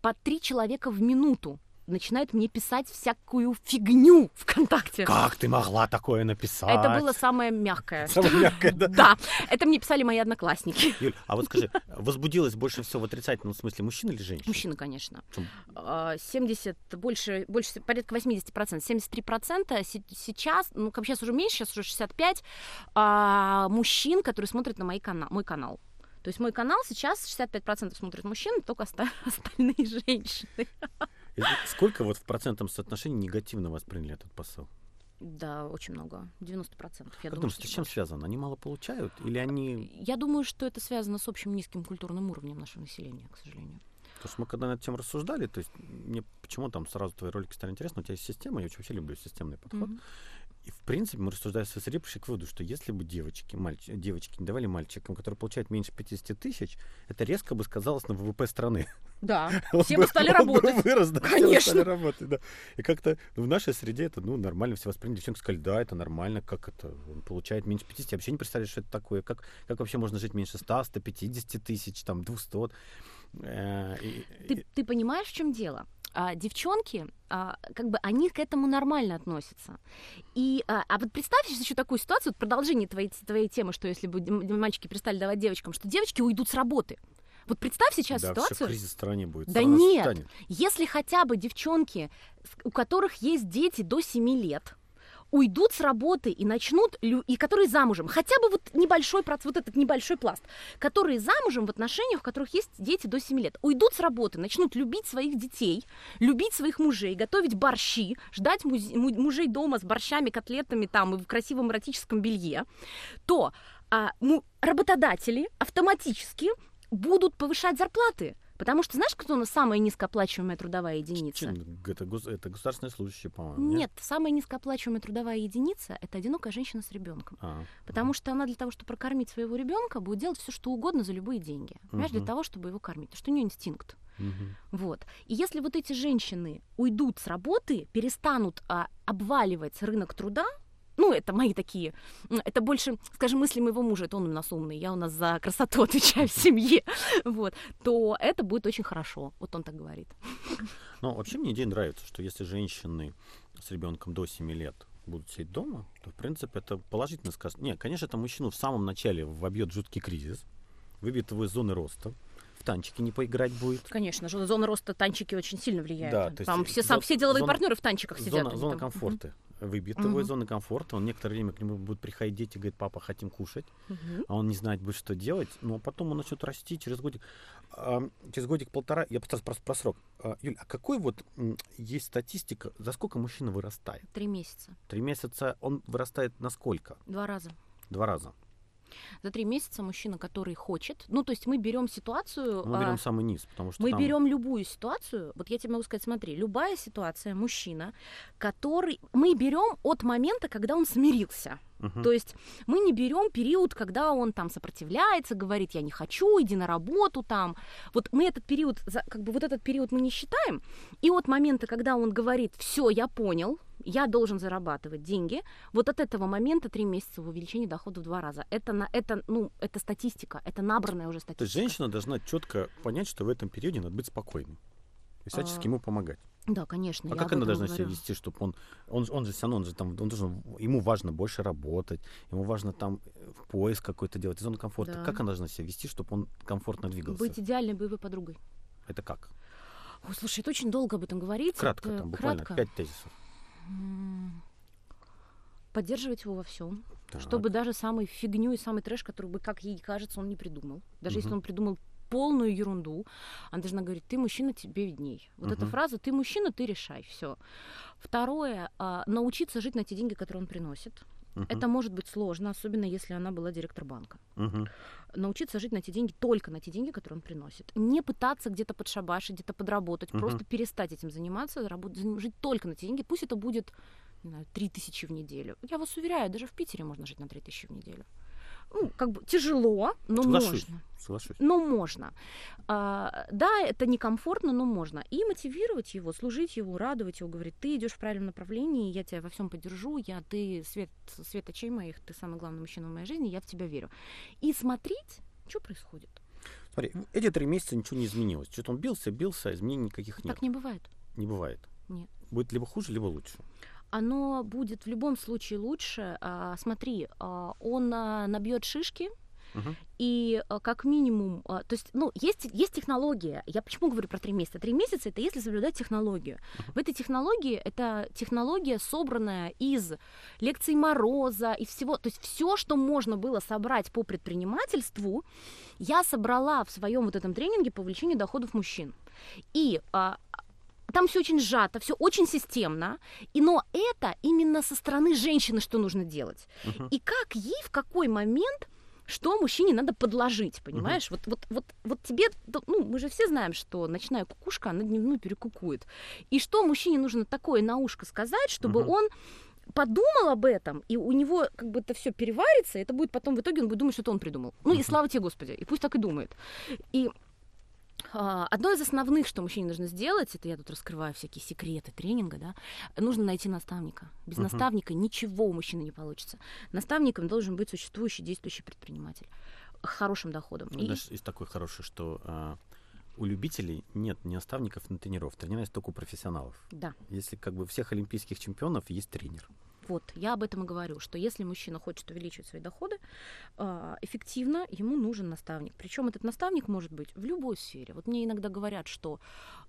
по три человека в минуту начинают мне писать всякую фигню ВКонтакте. Как ты могла такое написать? Это было самое мягкое. Самое мягкое, да? Да, это мне писали мои одноклассники. Юль, а вот скажи, возбудилась больше всего в отрицательном смысле мужчина или женщина? Мужчина, конечно. Чем? А, 70, больше, больше, порядка 80%, 73% се- сейчас, ну, как сейчас уже меньше, сейчас уже 65, а, мужчин, которые смотрят на мои кана- мой канал. То есть мой канал сейчас 65% смотрят мужчины, только оста- остальные женщины. Сколько вот в процентном соотношении негативно восприняли этот посыл? Да, очень много, 90%. Я Как думаю, думаешь, что с чем больше. связано? Они мало получают? Или они... Я думаю, что это связано с общим низким культурным уровнем нашего населения, к сожалению. Потому что мы когда над этим рассуждали, то есть мне почему там сразу твои ролики стали интересны, у тебя есть система, я очень вообще люблю системный подход. Мгм. И в принципе мы рассуждали со среды, пришли к выводу, что если бы девочки, мальч... девочки не давали мальчикам, которые получают меньше 50 тысяч, это резко бы сказалось на ВВП страны. Да, Он все бы стали он бы работать. вырос, да, все бы Конечно. стали работать, да. И как-то ну, в нашей среде это ну, нормально, все восприняли. Девчонки сказали, да, это нормально, как это, он получает меньше 50. Я вообще не представляю, что это такое. Как, как вообще можно жить меньше 100, 150 тысяч, там, 200. Э, Ты, ты понимаешь, в чем дело? А, девчонки, а, как бы они к этому нормально относятся. И, а, а вот представь сейчас еще такую ситуацию, вот продолжение твоей, твоей темы, что если бы мальчики перестали давать девочкам, что девочки уйдут с работы. Вот представь сейчас да, ситуацию. все, кризис в стране будет. Да страна нет. встанет. Если хотя бы девчонки, у которых есть дети до 7 лет, уйдут с работы и начнут, и которые замужем, хотя бы вот небольшой проц- вот этот небольшой пласт, которые замужем в отношениях, в которых есть дети до 7 лет, уйдут с работы, начнут любить своих детей, любить своих мужей, готовить борщи, ждать муз- му- мужей дома с борщами, котлетами там и в красивом эротическом белье, то а, му- работодатели автоматически будут повышать зарплаты. Потому что знаешь, кто у нас самая низкооплачиваемая трудовая единица? Это, гос- это государственные служащие, по-моему. Нет, самая низкооплачиваемая трудовая единица это одинокая женщина с ребенком. А, Потому что она для того, чтобы прокормить своего ребенка, будет делать все, что угодно за любые деньги. Понимаешь, для того, чтобы его кормить. Потому что у нее инстинкт. мгм. Вот. И если вот эти женщины уйдут с работы, перестанут а, обваливать рынок труда, ну, это мои такие, это больше, скажем, мысли моего мужа, это он у нас умный, я у нас за красоту отвечаю в семье, вот, то это будет очень хорошо, вот он так говорит. Ну, вообще мне идея нравится, что если женщины с ребенком до 7 лет будут сидеть дома, то, в принципе, это положительно сказ. Не, конечно, это мужчину в самом начале вобьет жуткий кризис, выбьет его из зоны роста, в танчики не поиграть будет. Конечно, же, зона роста танчики очень сильно влияет. Да, то есть Там все, зо- сам, все деловые зона- партнеры в танчиках сидят. Зона, зона там. комфорта. Выбьет Мгм. его из зоны комфорта, он некоторое время к нему будут приходить дети, говорит, папа, хотим кушать, Мгм. а он не знает будет, что делать, но потом он начнет расти через годик, через годик-полтора, я просто про, про срок. А, Юль, а какой вот есть статистика, за сколько мужчина вырастает? Три месяца. Три месяца он вырастает на сколько? Два раза. Два раза. За три месяца мужчина, который хочет. Ну, то есть мы берем ситуацию. Мы а, берем самый низ, потому что Мы там- берем любую ситуацию, вот я тебе могу сказать, смотри, любая ситуация, мужчина, который... Мы берем от момента, когда он смирился. Мгм. То есть мы не берем период, когда он там сопротивляется, говорит, я не хочу, иди на работу там. Вот мы этот период, как бы вот этот период мы не считаем. И от момента, когда он говорит, все, я понял, я должен зарабатывать деньги, вот от этого момента три месяца в увеличении дохода в два раза. Это, на, это, ну, это статистика, это набранная уже статистика. То есть женщина должна четко понять, что в этом периоде надо быть спокойным. И всячески А, ему помогать. Да, конечно. А как она должна говорю. себя вести, чтобы он, он, он же все равно, он же там, он должен, ему важно больше работать, ему важно там э, поиск какой-то делать, зону комфорта. Да. Как она должна себя вести, чтобы он комфортно двигался? Быть идеальной боевой подругой. Это как? Ой, слушай, это очень долго об этом говорить. Кратко, это там буквально кратко. пять тезисов. Поддерживать его во всем, Так. чтобы даже самый фигню и самый трэш, который бы, как ей кажется, он не придумал. Даже если Мгм. он придумал полную ерунду, она должна говорить, ты мужчина, тебе видней. Вот эта Мгм. фраза, ты мужчина, ты решай, все. Второе, а, научиться жить на те деньги, которые он приносит. Мгм. Это может быть сложно, особенно если она была директор банка. Мгм. Научиться жить на те деньги, только на те деньги, которые он приносит. Не пытаться где-то подшабашить, где-то подработать, Мгм. просто перестать этим заниматься, работать, заним- жить только на те деньги. Пусть это будет, не знаю, 3 тысячи в неделю. Я вас уверяю, даже в Питере можно жить на 3 тысячи в неделю. Ну, как бы тяжело, но Соглашусь. можно. Соглашусь. Но можно. А, да, это некомфортно, но можно. И мотивировать его, служить его, радовать его, говорить, ты идешь в правильном направлении, я тебя во всем поддержу, я, ты свет, свет очей моих, ты самый главный мужчина в моей жизни, я в тебя верю. И смотреть, что происходит. Смотри, эти три месяца ничего не изменилось. Что-то он бился, бился, а изменений никаких нет. Так не бывает. Не бывает. Нет. Будет либо хуже, либо лучше. Оно будет в любом случае лучше. А, смотри, а, он а, набьет шишки. И как минимум, то есть, ну, есть, есть технология. Я почему говорю про три месяца? Три месяца это если соблюдать технологию. В этой технологии это технология, собранная из лекций Мороза, из всего. То есть все, что можно было собрать по предпринимательству, я собрала в своем вот этом тренинге по увеличению доходов мужчин. И а, там все очень сжато, все очень системно, и, но это именно со стороны женщины, что нужно делать. Мгм. И как ей в какой момент что мужчине надо подложить, понимаешь? Вот, вот, вот, вот тебе, ну, мы же все знаем, что ночная кукушка, она дневную перекукует. И что мужчине нужно такое на ушко сказать, чтобы Мгм. он подумал об этом, и у него как бы это все переварится, и это будет потом в итоге он будет думать, что это он придумал. Ну и Мгм. слава тебе, Господи, и пусть так и думает. И Одно из основных, что мужчине нужно сделать, это я тут раскрываю всякие секреты тренинга, да, нужно найти наставника. Без Мгм. наставника ничего у мужчины не получится. Наставником должен быть существующий, действующий предприниматель с хорошим доходом. Ну, И- знаешь, есть такой хороший, что а, у любителей нет ни наставников, ни тренеров. Тренера есть только у профессионалов. Да, Если как бы у всех олимпийских чемпионов есть тренер. Вот, я об этом и говорю, что если мужчина хочет увеличивать свои доходы, а, эффективно ему нужен наставник. Причем этот наставник может быть в любой сфере. Вот мне иногда говорят, что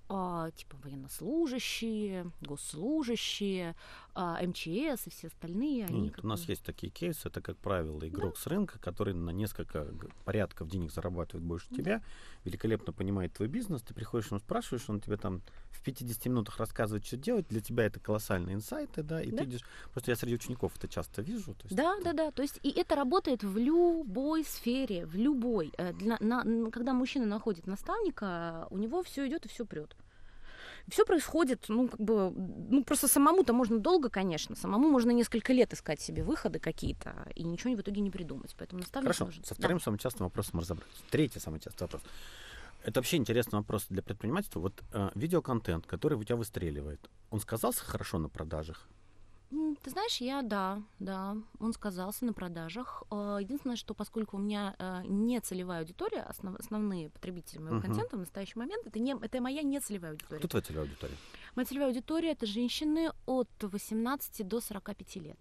а, типа военнослужащие, госслужащие, а, МЧС и все остальные, они Нет, как у нас есть такие кейсы. Это, как правило, игрок с рынка, который на несколько порядков денег зарабатывает больше Да. тебя, великолепно понимает твой бизнес. Ты приходишь, ему спрашиваешь, он тебе там в 50 минутах рассказывает, что делать. Для тебя это колоссальные инсайты, да, и Да. ты идешь... Просто я среди учеников это часто вижу. то есть Да, это- да, да. То есть и это работает в любой сфере, в любой. Э, Для, на- когда мужчина находит наставника, у него все идет и все прет. Все происходит, ну, как бы, ну, просто самому-то можно долго, конечно, самому можно несколько лет искать себе выходы какие-то, и ничего в итоге не придумать. Поэтому наставник Хорошо, нужен. со Да. вторым самым частым вопросом разобрались. Третий самый частый вопрос. Это вообще интересный вопрос для предпринимательства. Вот э, видеоконтент, который у тебя выстреливает, он сказался хорошо на продажах? Ты знаешь, я да, да, он сказался на продажах. Э, Единственное, что поскольку у меня э, не целевая аудитория, основ- основные потребители моего Мгм. контента в настоящий момент, это, не, это моя не целевая аудитория. Кто твоя целевая аудитория? Моя целевая аудитория это женщины от 18 до 45 лет.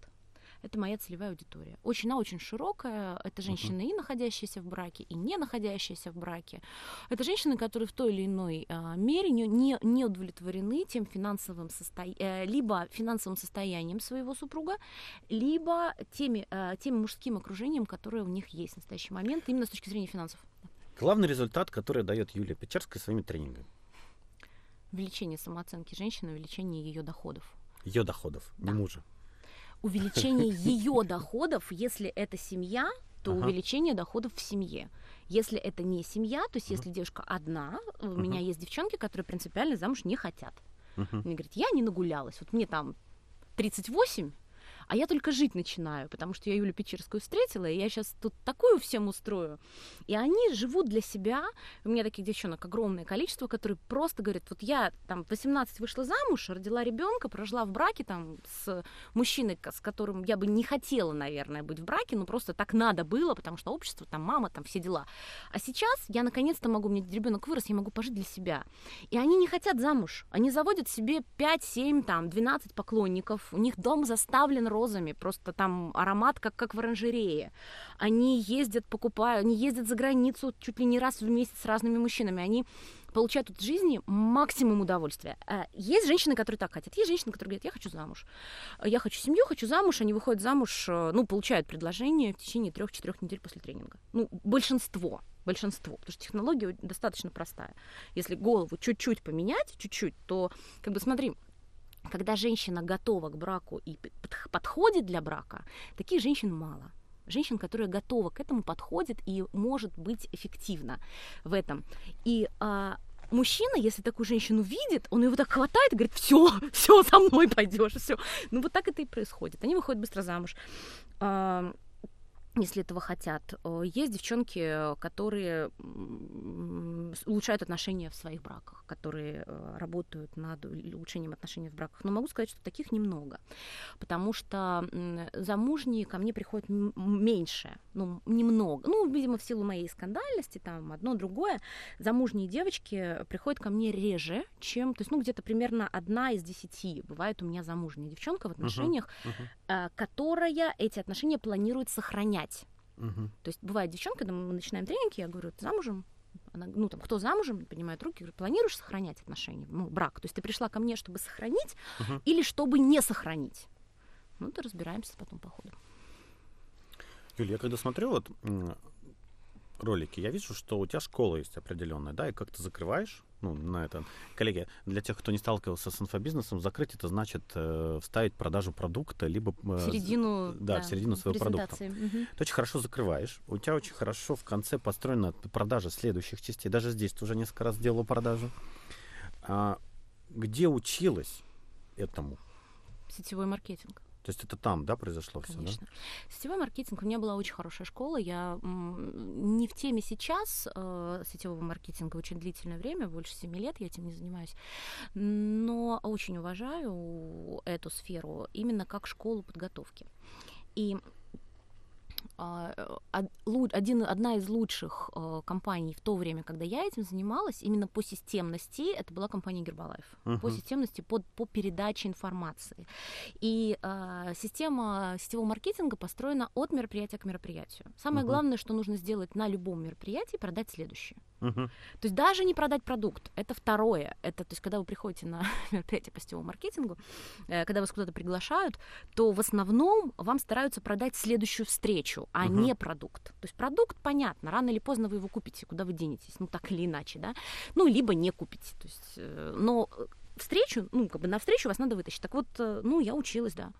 Это моя целевая аудитория. Очень, она очень широкая. Это женщины и находящиеся в браке, и не находящиеся в браке. Это женщины, которые в той или иной а, мере не, не, не удовлетворены тем финансовым состоянием, либо финансовым состоянием своего супруга, либо теми, а, тем мужским окружением, которое у них есть в настоящий момент, именно с точки зрения финансов. Главный результат, который дает Юлия Печерская своими тренингами. Увеличение самооценки женщины, увеличение ее доходов. Ее доходов, Да. не мужа. Увеличение ее доходов, если это семья, то Ага. увеличение доходов в семье. Если это не семья, то есть если девушка одна, у меня есть девчонки, которые принципиально замуж не хотят. Мгм. Они говорят, я не нагулялась, вот мне там 38, а я только жить начинаю, потому что я Юлю Печерскую встретила, и я сейчас тут такую всем устрою. И они живут для себя. У меня таких девчонок огромное количество, которые просто говорят, вот я там в 18 вышла замуж, родила ребенка, прожила в браке там с мужчиной, с которым я бы не хотела, наверное, быть в браке, но просто так надо было, потому что общество, там мама, там все дела. А сейчас я наконец-то могу, мне ребенок вырос, я могу пожить для себя. И они не хотят замуж. Они заводят себе 5, 7, там, 12 поклонников. У них дом заставлен розами. Просто там аромат, как, как в оранжерее. Они ездят, покупают, они ездят за границу чуть ли не раз в месяц с разными мужчинами. Они получают от жизни максимум удовольствия. А Есть женщины, которые так хотят. Есть женщины, которые говорят, я хочу замуж. Я хочу семью, хочу замуж. Они выходят замуж, э, ну, получают предложение в течение трех-четырех недель после тренинга. Ну, большинство большинство, потому что технология достаточно простая. Если голову чуть-чуть поменять, чуть-чуть, то, как бы, смотри, когда женщина готова к браку и подходит для брака, таких женщин мало женщин, которые готовы к этому, подходит и может быть эффективно в этом. И а, мужчина, если такую женщину видит, он его так хватает и говорит, все, все, со мной пойдешь, все. Ну вот так это и происходит. Они выходят быстро замуж. А, если этого хотят. Э, есть девчонки, которые улучшают отношения в своих браках, которые э, работают над улучшением отношений в браках. Но могу сказать, что таких немного, потому что замужние ко мне приходят меньше, ну, немного. Ну, видимо, в силу моей скандальности, там, одно, другое. Замужние девочки приходят ко мне реже, чем, то есть, ну, где-то примерно одна из десяти бывает у меня замужняя девчонка в отношениях, uh-huh, uh-huh. которая эти отношения планирует сохранять менять. Угу. То есть бывает девчонка, когда мы начинаем тренинги, я говорю, ты замужем? Она, ну, там, кто замужем, поднимает руки, говорит, планируешь сохранять отношения, ну, брак? То есть ты пришла ко мне, чтобы сохранить угу. или чтобы не сохранить? Ну, то разбираемся потом по ходу. Юля, я когда смотрю вот ролики, я вижу, что у тебя школа есть определенная, да, и как ты закрываешь, ну, на это. Коллеги, для тех, кто не сталкивался с инфобизнесом, закрыть это значит э, вставить продажу продукта, либо... Э, середину, да, да, в середину своего продукта. Угу. Ты очень хорошо закрываешь, у тебя очень хорошо в конце построена продажа следующих частей. Даже здесь ты уже несколько раз делала продажу. А, где училась этому? Сетевой маркетинг. То есть это там, да, произошло все, да? Сетевой маркетинг у меня была очень хорошая школа. Я не в теме сейчас э, сетевого маркетинга очень длительное время, больше 7 лет я этим не занимаюсь, но очень уважаю эту сферу именно как школу подготовки. И один, одна из лучших э, компаний в то время, когда я этим занималась, именно по системности, это была компания Гербалайф. Uh-huh. По системности, по, по передаче информации. И э, система сетевого маркетинга построена от мероприятия к мероприятию. Самое uh-huh. главное, что нужно сделать на любом мероприятии, продать следующее. Uh-huh. То есть даже не продать продукт, это второе. Это, то есть, когда вы приходите на мероприятие по сетевому маркетингу, э, когда вас куда-то приглашают, то в основном вам стараются продать следующую встречу а угу. не продукт. То есть продукт, понятно, рано или поздно вы его купите, куда вы денетесь, ну так или иначе, да, ну либо не купите. То есть, э, но э, встречу, ну как бы на встречу вас надо вытащить. Так вот, э, ну я училась, да.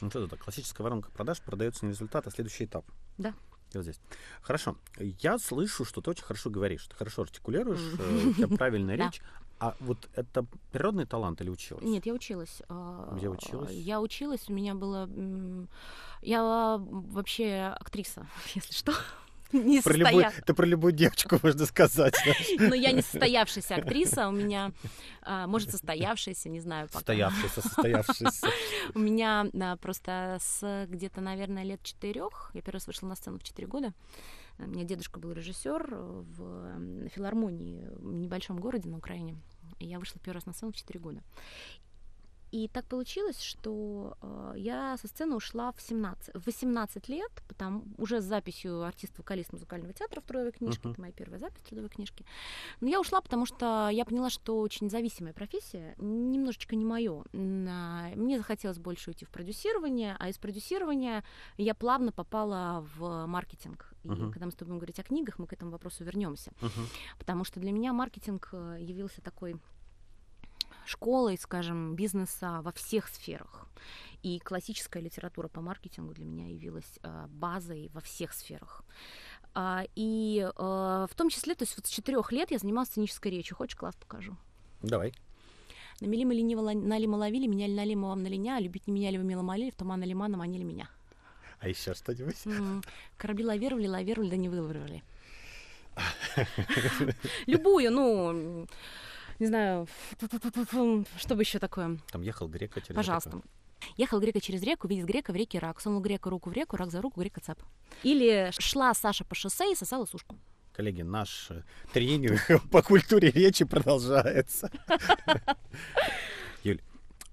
Ну что это, классическая воронка продаж, продается не результат, а следующий этап. Да. вот здесь. Хорошо. Я слышу, что ты очень хорошо говоришь, ты хорошо артикулируешь, у тебя правильная речь. А вот это природный талант или училась? Нет, я училась. А, Где училась? Я училась, у меня было... Я вообще актриса, если что. Не про состоя... любую, это про любую девочку можно сказать. Но я не состоявшаяся актриса, у меня, а, может, состоявшаяся, не знаю пока. Состоявшаяся, состоявшаяся. У меня просто с где-то, наверное, лет четырех, я первый раз вышла на сцену в четыре года, у меня дедушка был режиссер в филармонии в небольшом городе на Украине. И я вышла первый раз на сцену в 4 года. И так получилось, что э, я со сцены ушла в, 17, в 18 лет, потому, уже с записью артиста вокалист музыкального театра в трудовой книжке. Uh-huh. Это моя первая запись в трудовой книжке. Но я ушла, потому что я поняла, что очень зависимая профессия, немножечко не мое. Мне захотелось больше уйти в продюсирование, а из продюсирования я плавно попала в маркетинг. И uh-huh. когда мы с тобой будем говорить о книгах, мы к этому вопросу вернемся. Uh-huh. Потому что для меня маркетинг э, явился такой школой, скажем, бизнеса во всех сферах. И классическая литература по маркетингу для меня явилась э, базой во всех сферах. А, и э, в том числе, то есть вот с четырех лет я занималась сценической речью. Хочешь, класс покажу? Давай. Намели мы лениво, налимо ловили, меняли налимо вам на линя, а любить не меняли вы мило молили, в туман лимана манили меня. А еще что-нибудь? Корабли лавировали, лавировали, да не вылавировали. Любую, ну, не знаю, что бы еще такое. Там ехал грека через Пожалуйста. реку. Ехал грека через реку, видит грека в реке рак. Сунул грека руку в реку, рак за руку, грека цап. Или шла Саша по шоссе и сосала сушку. Коллеги, наш э, тренинг по культуре речи продолжается. Юль,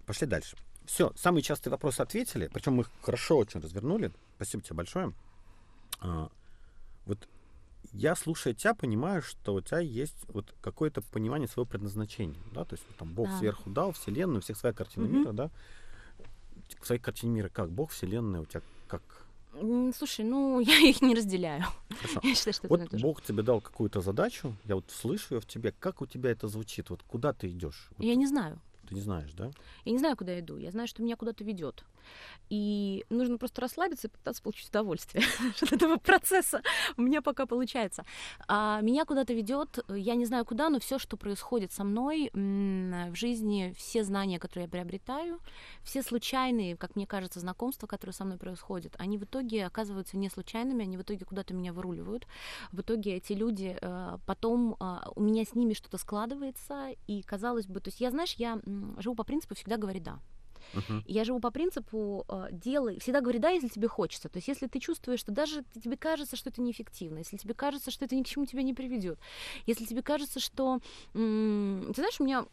пошли дальше. Все, самые частые вопросы ответили, причем мы их хорошо очень развернули. Спасибо тебе большое. А, вот я, слушая тебя, понимаю, что у тебя есть вот какое-то понимание своего предназначения, да, то есть там Бог да. сверху дал вселенную, у всех своя картина угу. мира, да. В своей картине мира как Бог, вселенная у тебя как? Слушай, ну я их не разделяю. Хорошо. Я считаю, что вот это Бог тебе дал какую-то задачу, я вот слышу ее в тебе, как у тебя это звучит, вот куда ты идешь? Вот. Я не знаю. Ты не знаешь, да? Я не знаю, куда я иду. Я знаю, что меня куда-то ведет. И нужно просто расслабиться и пытаться получить удовольствие от этого процесса. У меня пока получается. А меня куда-то ведет, я не знаю куда, но все, что происходит со мной в жизни, все знания, которые я приобретаю, все случайные, как мне кажется, знакомства, которые со мной происходят, они в итоге оказываются не случайными, они в итоге куда-то меня выруливают. В итоге эти люди, э, потом а, у меня с ними что-то складывается, и казалось бы, то есть я, знаешь, я живу по принципу всегда говори да. Uh-huh. Я живу по принципу э, делай, всегда говори да, если тебе хочется. То есть если ты чувствуешь, что даже тебе кажется, что это неэффективно, если тебе кажется, что это ни к чему тебя не приведет, если тебе кажется, что, м- ты знаешь, у меня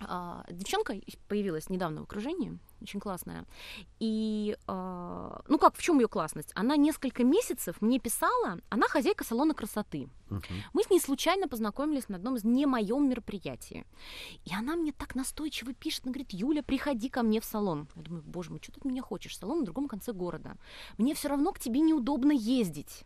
э, девчонка появилась недавно в окружении, очень классная. И, э, ну как, в чем ее классность? Она несколько месяцев мне писала, она хозяйка салона красоты. Uh-huh. Мы с ней случайно познакомились на одном из не моем мероприятии. И она мне так настойчиво пишет, она говорит, Юля, приходи ко мне в салон. Я думаю, боже мой, что ты от меня хочешь? Салон на другом конце города. Мне все равно к тебе неудобно ездить.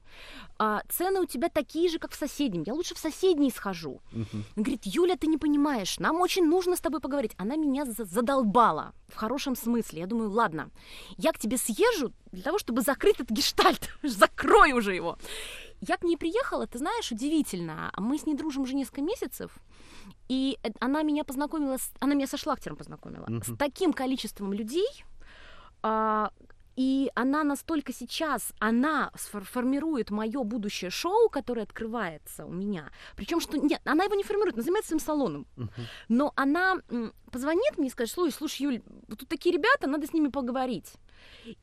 А, цены у тебя такие же, как в соседнем. Я лучше в соседний схожу. Uh-huh. Она говорит, Юля, ты не понимаешь, нам очень нужно с тобой поговорить. Она меня задолбала в хорошем смысле. Я думаю, ладно, я к тебе съезжу для того, чтобы закрыть этот гештальт. Закрой уже его. Я к ней приехала, ты знаешь, удивительно. Мы с ней дружим уже несколько месяцев. И она меня познакомила, с, она меня со Шлахтером познакомила. Mm-hmm. С таким количеством людей, а, и она настолько сейчас, она формирует мое будущее шоу, которое открывается у меня. Причем, что нет, она его не формирует, она занимается своим салоном. Uh-huh. Но она позвонит мне и скажет, слушай, слушай, Юль, тут такие ребята, надо с ними поговорить.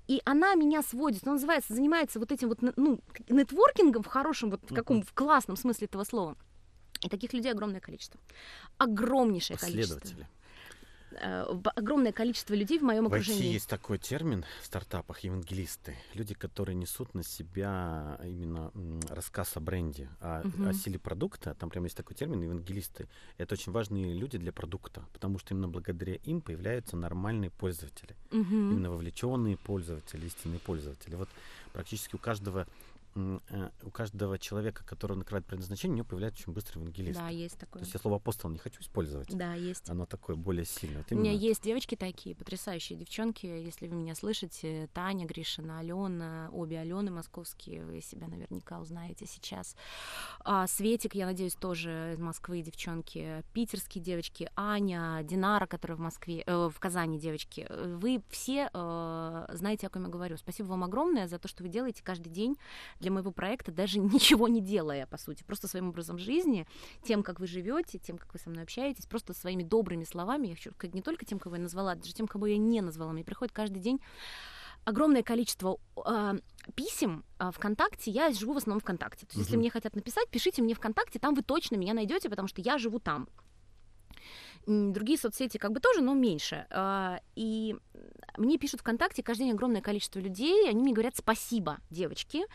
И она меня сводит, она называется, занимается вот этим вот, ну, нетворкингом в хорошем, вот в каком, в классном смысле этого слова. И таких людей огромное количество. Огромнейшее количество. Э, огромное количество людей в моем окружении. В IT есть такой термин в стартапах евангелисты. Люди, которые несут на себя именно рассказ о бренде, о, угу. о силе продукта. Там прямо есть такой термин евангелисты. Это очень важные люди для продукта, потому что именно благодаря им появляются нормальные пользователи. Угу. Именно вовлеченные пользователи, истинные пользователи. Вот практически у каждого у каждого человека, который накрывает предназначение, у него появляется очень быстрый евангелист. Да, есть такое. То есть я слово апостол не хочу использовать. Да, есть. Оно такое более сильное. Вот у меня есть девочки такие, потрясающие девчонки, если вы меня слышите, Таня Гришина, Алена, обе Алены московские, вы себя наверняка узнаете сейчас. А, Светик, я надеюсь, тоже из Москвы девчонки, питерские девочки, Аня, Динара, которая в Москве, э, в Казани девочки. Вы все э, знаете, о ком я говорю. Спасибо вам огромное за то, что вы делаете каждый день для моего проекта, даже ничего не делая, по сути, просто своим образом жизни, тем, как вы живете, тем, как вы со мной общаетесь, просто своими добрыми словами, я хочу сказать, не только тем, кого я назвала, даже тем, кого я не назвала, мне приходит каждый день огромное количество э, писем э, ВКонтакте. Я живу в основном ВКонтакте. То есть, uh-huh. если мне хотят написать, пишите мне ВКонтакте, там вы точно меня найдете, потому что я живу там. Другие соцсети как бы тоже, но меньше. А, и мне пишут ВКонтакте каждый день огромное количество людей, они мне говорят спасибо, девочки.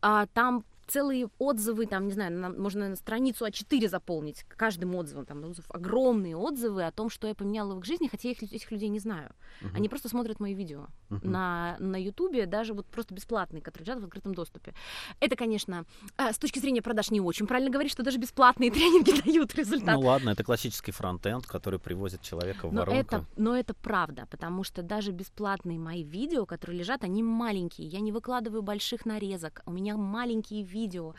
А, там целые отзывы, там, не знаю, нам, можно на страницу А4 заполнить каждым отзывом, там, отзыв, огромные отзывы о том, что я поменяла в их жизни, хотя я их, этих людей не знаю. Uh-huh. Они просто смотрят мои видео uh-huh. на, на Ютубе, даже вот просто бесплатные, которые лежат в открытом доступе. Это, конечно, э, с точки зрения продаж не очень правильно говорить, что даже бесплатные тренинги дают результат. Ну ладно, это классический фронтенд, который привозит человека в но воронку. Это, но это правда, потому что даже бесплатные мои видео, которые лежат, они маленькие. Я не выкладываю больших нарезок, у меня маленькие видео видео,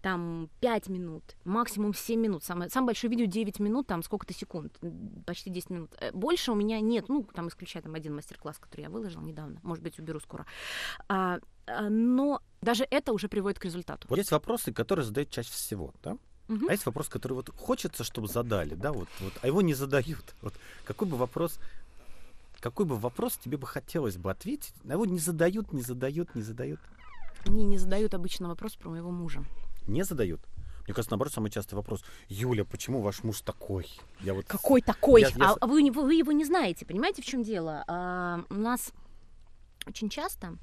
там 5 минут, максимум 7 минут. Самое, самое большое видео 9 минут, там сколько-то секунд, почти 10 минут. Э, больше у меня нет, ну, там исключая там один мастер-класс, который я выложила недавно, может быть, уберу скоро. А, а, но даже это уже приводит к результату. Вот есть вопросы, которые задают чаще всего, да? Угу. А есть вопрос, который вот хочется, чтобы задали, да, вот, вот, а его не задают. Вот какой бы вопрос какой бы вопрос тебе бы хотелось бы ответить, а его не задают, не задают, не задают. Мне не задают обычно вопрос про моего мужа. Не задают? Мне кажется, наоборот, самый частый вопрос. Юля, почему ваш муж такой? Я вот... Какой такой? Я, я... А вы, вы его не знаете, понимаете, в чем дело? А, у нас очень часто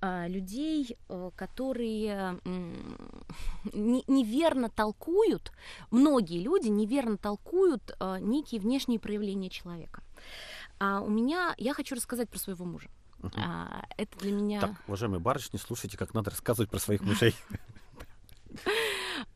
а, людей, э, которые неверно толкуют, многие люди неверно толкуют а, некие внешние проявления человека. А у меня, я хочу рассказать про своего мужа. А, это для меня... Так, уважаемые барышни, слушайте, как надо рассказывать про своих мужей.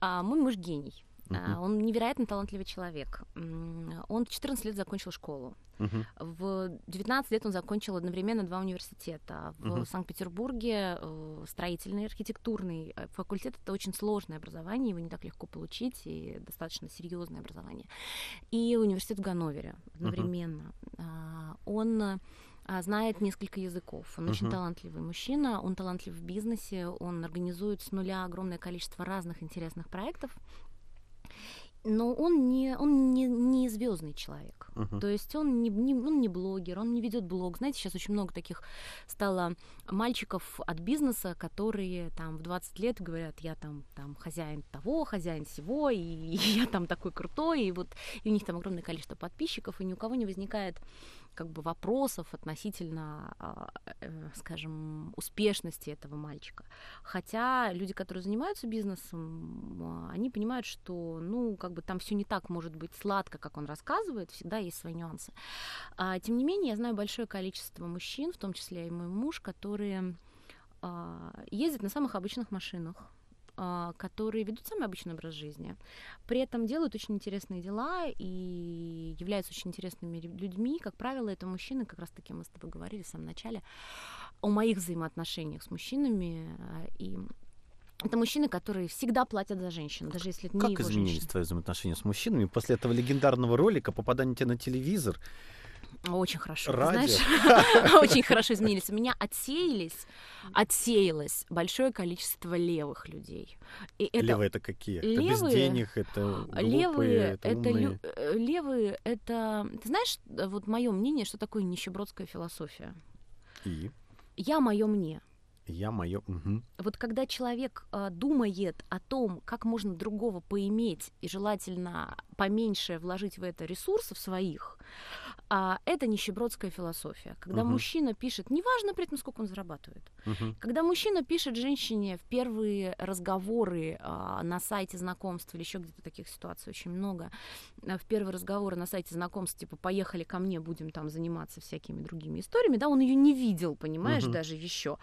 А, мой муж гений. Uh-huh. Он невероятно талантливый человек. Он в 14 лет закончил школу. Uh-huh. В 19 лет он закончил одновременно два университета. В uh-huh. Санкт-Петербурге э, строительный, архитектурный э, факультет. Это очень сложное образование, его не так легко получить, и достаточно серьезное образование. И университет в Ганновере одновременно. Uh-huh. Он знает несколько языков. Он uh-huh. очень талантливый мужчина, он талантлив в бизнесе, он организует с нуля огромное количество разных интересных проектов но он не, он не, не звездный человек. Uh-huh. То есть он не, не, он не блогер, он не ведет блог. Знаете, сейчас очень много таких стало мальчиков от бизнеса, которые там в 20 лет говорят, я там, там хозяин того, хозяин всего, и, и я там такой крутой, и вот и у них там огромное количество подписчиков, и ни у кого не возникает как бы вопросов относительно, а, э, скажем, успешности этого мальчика. Хотя люди, которые занимаются бизнесом, а, они понимают, что, ну, как бы там все не так может быть сладко, как он рассказывает, всегда есть свои нюансы. А, тем не менее, я знаю большое количество мужчин, в том числе и мой муж, которые ездят на самых обычных машинах, которые ведут самый обычный образ жизни, при этом делают очень интересные дела и являются очень интересными людьми. Как правило, это мужчины, как раз таки мы с тобой говорили в самом начале, о моих взаимоотношениях с мужчинами. А, и это мужчины, которые всегда платят за женщин, даже если это не как его изменились женщина. твои взаимоотношения с мужчинами после этого легендарного ролика, попадания тебя на телевизор? Очень хорошо. Радио. Знаешь, очень хорошо изменились. У меня отсеялись, отсеялось большое количество левых людей. И это... Левые это какие? Левые, это без денег, это глупые, левые, это, это лю... Э, левые, это... Ты знаешь, вот мое мнение, что такое нищебродская философия? И? Я мое мне. Я мое. Угу. Вот когда человек э, думает о том, как можно другого поиметь и желательно поменьше вложить в это ресурсов своих, а это нищебродская философия. Когда угу. мужчина пишет, неважно при этом, сколько он зарабатывает, угу. когда мужчина пишет женщине в первые разговоры а, на сайте знакомств или еще где-то таких ситуаций очень много, а, в первые разговоры на сайте знакомств, типа, поехали ко мне, будем там заниматься всякими другими историями, да, он ее не видел, понимаешь, угу. даже еще.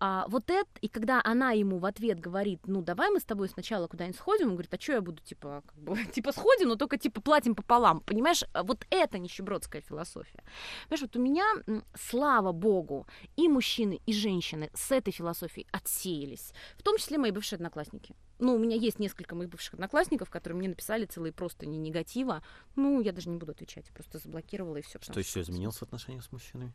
А вот это, и когда она ему в ответ говорит, ну, давай мы с тобой сначала куда-нибудь сходим, он говорит, а что я буду, типа, как бы, типа, сходим, но только, типа, платим пополам, понимаешь, вот это нищебродская философия. Понимаешь, вот у меня, слава богу, и мужчины, и женщины с этой философией отсеялись, в том числе мои бывшие одноклассники ну, у меня есть несколько моих бывших одноклассников, которые мне написали целые просто не негатива. Ну, я даже не буду отвечать, просто заблокировала и все. Что еще изменилось в отношениях с мужчинами?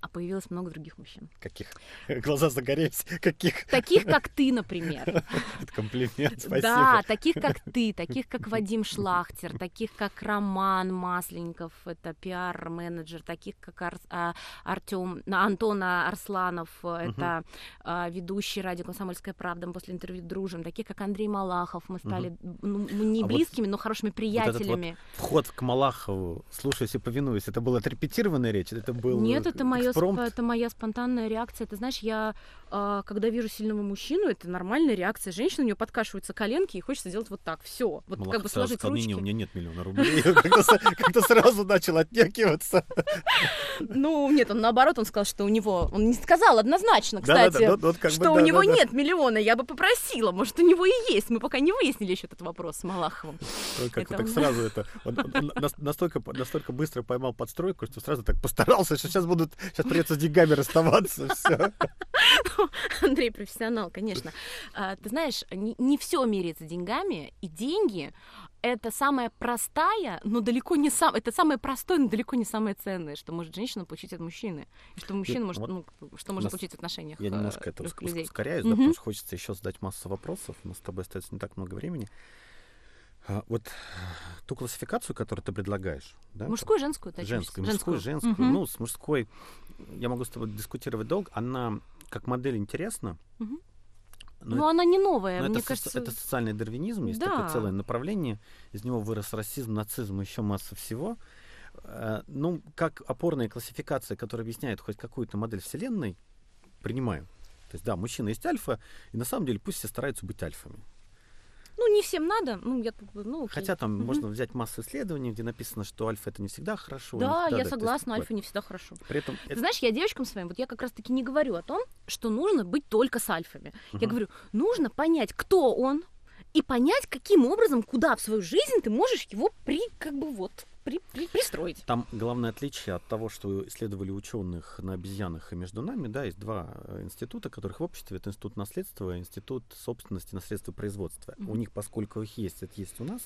А появилось много других мужчин. Каких? Глаза загорелись. Каких? Таких, как ты, например. Это комплимент, спасибо. Да, таких, как ты, таких, как Вадим Шлахтер, таких, как Роман Масленников, это пиар-менеджер, таких, как Ар- а, Артем, Антона Арсланов, это угу. ведущий радио «Комсомольская правда», мы после интервью дружим, таких, как Андрей Малахов, мы стали ну, не а близкими, вот, но хорошими приятелями. Вот вход к Малахову, слушаюсь и повинуюсь, это была отрепетированная речь? Это был Нет, это, моё, это моя спонтанная реакция. Ты знаешь, я, когда вижу сильного мужчину, это нормальная реакция женщины, у нее подкашиваются коленки, и хочется сделать вот так, все. Вот Малахов как бы сложить ручки. Не, у меня нет миллиона рублей. Как-то сразу начал отнекиваться. Ну, нет, он наоборот, он сказал, что у него... Он не сказал однозначно, кстати, что у него нет миллиона. Я бы попросила, может, у него и есть. Мы пока не выяснили еще этот вопрос с Малаховым. Как это... так сразу это... Настолько, настолько быстро поймал подстройку, что сразу так постарался, что сейчас будут... Сейчас придется с деньгами расставаться. Все. Андрей профессионал, конечно. А, ты знаешь, не, все меряется деньгами, и деньги это самая простая, но далеко не сам, это самое простое, но далеко не самое ценное, что может женщина получить от мужчины, и что мужчина может, вот ну, что может получить в отношениях. Я немножко э, это ускоряюсь, да, потому что хочется еще задать массу вопросов, у нас с тобой остается не так много времени. А, вот ту классификацию, которую ты предлагаешь, да? Мужскую, женскую, точнее. Женскую, мужскую, женскую. Угу. Ну, с мужской я могу с тобой дискутировать долго. Она как модель интересна. Угу. Но, но она не новая, мне это кажется. Со- это социальный дарвинизм, есть да. такое целое направление. Из него вырос расизм, нацизм, еще масса всего. Э, ну, как опорная классификация, которая объясняет хоть какую-то модель Вселенной, принимаю. То есть, да, мужчина есть альфа, и на самом деле пусть все стараются быть альфами. Ну, не всем надо. Ну, я, ну, окей. Хотя там угу. можно взять массу исследований, где написано, что альфа это не всегда хорошо. Да, всегда, я да, согласна, альфа не всегда хорошо. При этом Ты это... знаешь, я девочкам своим, вот я как раз-таки не говорю о том, что нужно быть только с альфами. Угу. Я говорю, нужно понять, кто он, и понять, каким образом, куда в свою жизнь ты можешь его при, как бы вот, при, при, пристроить. Там главное отличие от того, что исследовали ученых на обезьянах и между нами, да, есть два э, института, которых в обществе, это институт наследства и институт собственности, наследства производства. Мгм. У них, поскольку их есть, это есть у нас,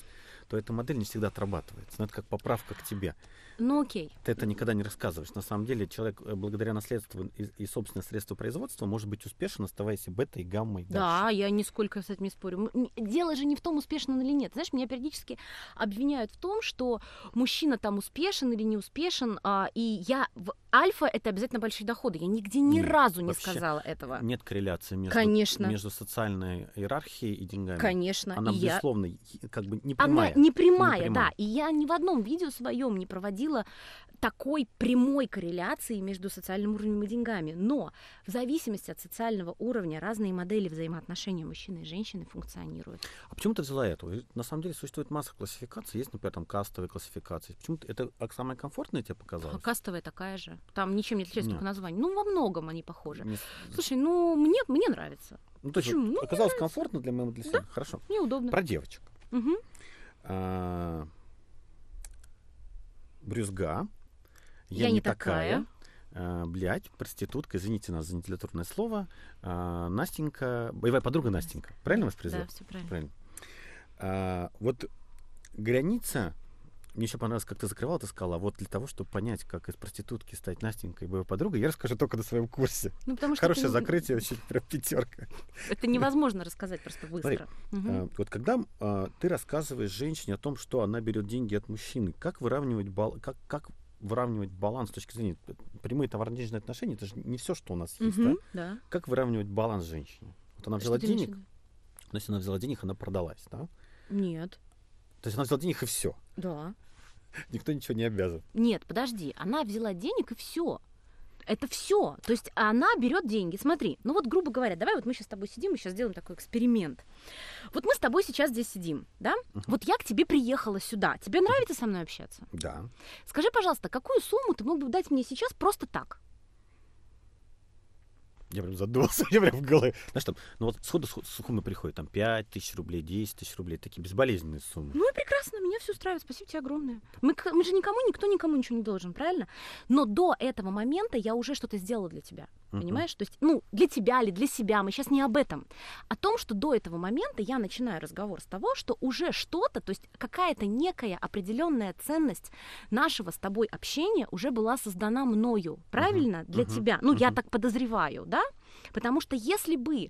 то эта модель не всегда отрабатывается. Но это как поправка к тебе. Ну окей. Ты это никогда не рассказываешь. На самом деле человек э, благодаря наследству и, и собственное средство производства может быть успешен, оставаясь и бета, и гаммой. Да, дальше. я нисколько с этим не спорю. Дело же не в том, успешен он или нет. Знаешь, меня периодически обвиняют в том, что мужчина там успешен или не успешен, а, и я в альфа это обязательно большие доходы. Я нигде ни Нет, разу не сказала этого. Нет корреляции между, Конечно. между социальной иерархией и деньгами. Конечно. Она, и я... безусловно, и- как бы не прямая. Прямая, Не да. И я ни в одном видео своем не проводила такой прямой корреляции между социальным уровнем и деньгами. Но в зависимости от социального уровня разные модели взаимоотношений мужчины и женщины функционируют. А почему ты взяла эту? На самом деле существует масса классификаций. Есть, например, там кастовые классификации. Почему это а, самое комфортное тебе А показалось? кастовая такая же. Там ничем не отличается только название. Ну, во многом они похожи. Не Слушай, ну, мне, мне нравится. ну, то есть почему? вот Ну, оказалось комфортно для моего для себя. Хорошо. Мне удобно. Про девочек. Мгм. А, Брюзга. Я не такая. А, блядь, проститутка, извините нас за нелитературное слово. А, Настенька, боевая подруга Настенька. Правильно Да, воспроизвела? все правильно. Правильно. А, вот граница, мне еще понравилось, как ты закрывала, ты сказала, вот для того, чтобы понять, как из проститутки стать Настенькой боевой подругой, я расскажу только на своем курсе. Ну, потому что Хорошее это, закрытие, очень прям пятерка. это невозможно рассказать просто быстро. Мгм. А, вот когда а, ты рассказываешь женщине о том, что она берет деньги от мужчины, как выравнивать, бал, как, как выравнивать баланс с точки зрения э, прямые товарно-денежные отношения, это же не все, что у нас есть, да? Мгм, да. Как выравнивать баланс женщине? Вот она взяла Что денег, но если она взяла денег, она продалась, да? Нет. То есть она взяла денег и все. Да. Никто ничего не обязан. Нет, подожди, она взяла денег и все. Это все. То есть она берет деньги. Смотри, ну вот, грубо говоря, давай вот мы сейчас с тобой сидим, мы сейчас сделаем такой эксперимент. Вот мы с тобой сейчас здесь сидим, да? Вот я к тебе приехала сюда. Тебе нравится со мной общаться? Да. Скажи, пожалуйста, какую сумму ты мог бы дать мне сейчас просто так? Я прям задумался, я прям в голове. Знаешь, там, ну вот сходу сход- суммы приходят, там 5 тысяч рублей, 10 тысяч рублей, такие безболезненные суммы. Ну и прекрасно, меня все устраивает. Спасибо тебе огромное. Мы, мы же никому, никто никому ничего не должен, правильно? Но до этого момента я уже что-то сделала для тебя. Понимаешь? То есть, ну, для тебя или для себя, мы сейчас не об этом. О том, что до этого момента я начинаю разговор с того, что уже что-то, то есть какая-то некая определенная ценность нашего с тобой общения уже была создана мною. Правильно? Для тебя. Ну, я так подозреваю, да? Потому что если бы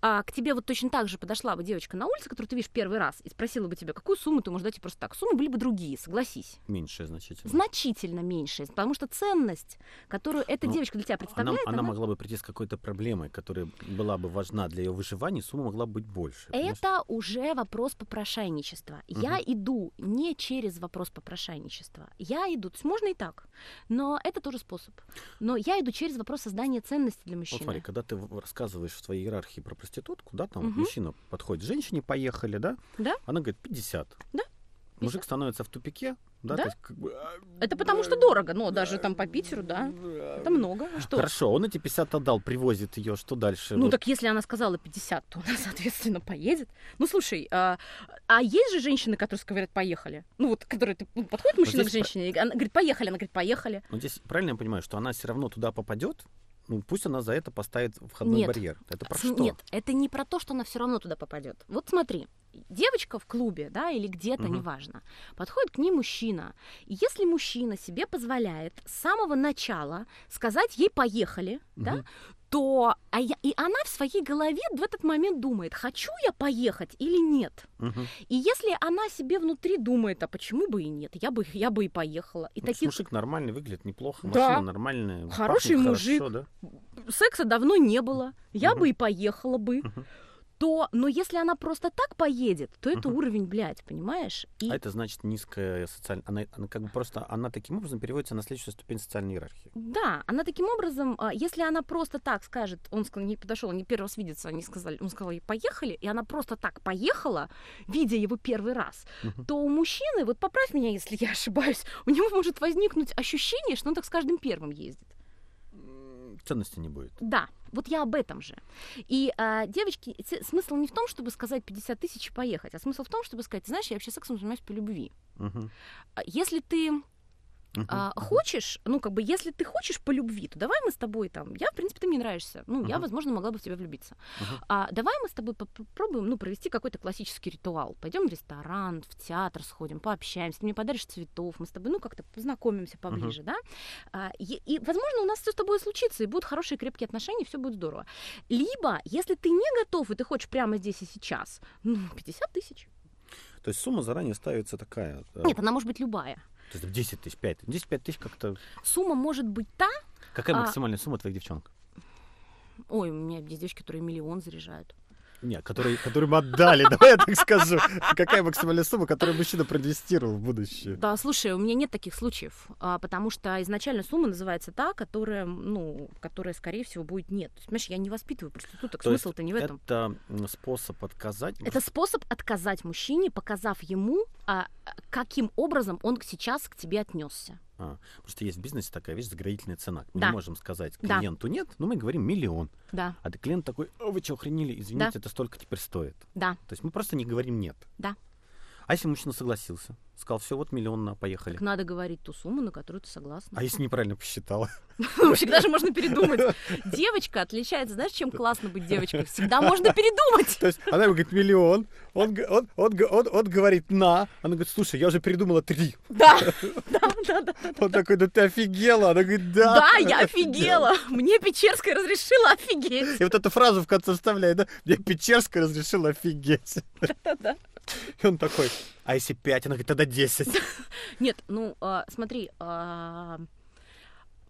а, к тебе вот точно так же подошла бы девочка на улице, которую ты видишь первый раз, и спросила бы тебя, какую сумму ты можешь дать ей просто так, суммы были бы другие, согласись. Меньшее значительно. Значительно меньше, потому что ценность, которую эта Ну, девочка для тебя Она, представляет, она она- могла бы прийти с какой-то проблемой, которая была бы важна для ее выживания, сумма могла быть больше. понимаешь? Это уже вопрос попрошайничества. Я иду не через вопрос попрошайничества. Я иду, то есть можно и так, но это тоже способ. Но я иду через вопрос создания ценности для Вот мужчины. смотри, когда ты рассказываешь в своей иерархии про проститутку, да, там Мгм. мужчина подходит, женщине поехали, да? Да. Она говорит 50. Да, Мужик становится в тупике, да? Да. есть как бы, а, Это потому что дорого, но даже там по Питеру, да, это много. А Что? Хорошо, он эти 50 отдал, привозит ее, что дальше? Ну Вот так если она сказала 50, то она, соответственно, поедет. Ну слушай, а, а есть же женщины, которые говорят, поехали? Ну вот, которые ну, подходит мужчина к женщине, и она говорит, поехали, она говорит, поехали. Но здесь правильно я понимаю, что она все равно туда попадет? Ну, пусть она за это поставит входной Нет. барьер. Это про С- что? Нет, это не про то, что она все равно туда попадет. Вот смотри, девочка в клубе, да, или где-то, Мгм. неважно, подходит к ней мужчина. И если мужчина себе позволяет с самого начала сказать ей поехали, да, Мгм. То а я- и она в своей голове в этот момент думает, хочу я поехать или нет. Мгм. И если она себе внутри думает, а почему бы и нет, я бы, я бы и поехала. И Ну, таких Мужик нормальный, выглядит неплохо, Да. машина нормальная. Хороший мужик. хорошо, да? секса давно не было, я Мгм. бы и поехала бы. Мгм. То, но если она просто так поедет, то это Мгм. уровень, блядь, понимаешь? И А это значит низкая социальная... Она, она как бы просто... Она таким образом переводится на следующую ступень социальной иерархии. да, она таким образом, а, если она просто так скажет, он сказал, не подошел, они первый раз видятся, они сказали, он сказал ей поехали, и она просто так поехала, видя его первый раз, Мгм. то у мужчины, вот поправь меня, если я ошибаюсь, у него может возникнуть ощущение, что он так с каждым первым ездит. Ценности не будет. Да, вот я об этом же. И а, девочки, смысл не в том, чтобы сказать 50 тысяч и поехать, а смысл в том, чтобы сказать, знаешь, я вообще сексом занимаюсь по любви. А Если ты А, хочешь, ну, как бы, если ты хочешь по любви, то давай мы с тобой там, я, в принципе, ты мне нравишься, ну, я, возможно, могла бы в тебя влюбиться. А давай мы с тобой попробуем, ну, провести какой-то классический ритуал. Пойдем в ресторан, в театр сходим, пообщаемся, ты мне подаришь цветов, мы с тобой, ну, как-то познакомимся поближе, да? А, и, и, возможно, у нас все с тобой случится, и будут хорошие крепкие отношения, все будет здорово. Либо, если ты не готов, и ты хочешь прямо здесь и сейчас, ну, 50 тысяч. То есть сумма заранее ставится такая. да? Нет, она может быть любая. То есть в 10 тысяч, 5. 10-5 тысяч как-то... Сумма может быть та, Какая А- максимальная сумма твоих девчонок? ой, у меня есть девочки, которые миллион заряжают. Нет, которые, которые мы отдали, давай я так скажу. Какая максимальная сумма, которую мужчина проинвестировал в будущее? Да, слушай, у меня нет таких случаев, а, потому что изначально сумма называется та, которая, ну, которая, скорее всего, будет нет. То есть, понимаешь, я не воспитываю проституток, смысл-то не в этом. Это способ отказать. Это способ отказать мужчине, показав ему, а, каким образом он сейчас к тебе отнесся. А, потому что есть в бизнесе такая вещь, заградительная цена. Мы Да. не можем сказать Да. клиенту нет, но мы говорим миллион. Да, А ты клиент такой, «О, вы что, охренели? Извините, это столько теперь стоит. да, То есть мы просто не говорим нет. Да. А если мужчина согласился? Сказал, все, вот миллион на, поехали. так надо говорить ту сумму, на которую ты согласна. А если неправильно посчитала? Всегда же можно передумать. Девочка отличается, знаешь, чем классно быть девочкой? Всегда можно передумать. То есть она ему говорит миллион, он, он, он, он, он говорит на, она говорит, слушай, я уже передумала три. Да, да, да, да. Он такой, да ты офигела. Она говорит, да. Да, я офигела. Мне Печерская разрешила офигеть. И вот эту фразу в конце вставляет, да? Мне Печерская разрешила офигеть. Да-да. И он такой, а если пять? Она говорит, тогда десять. Нет, ну а, смотри, а,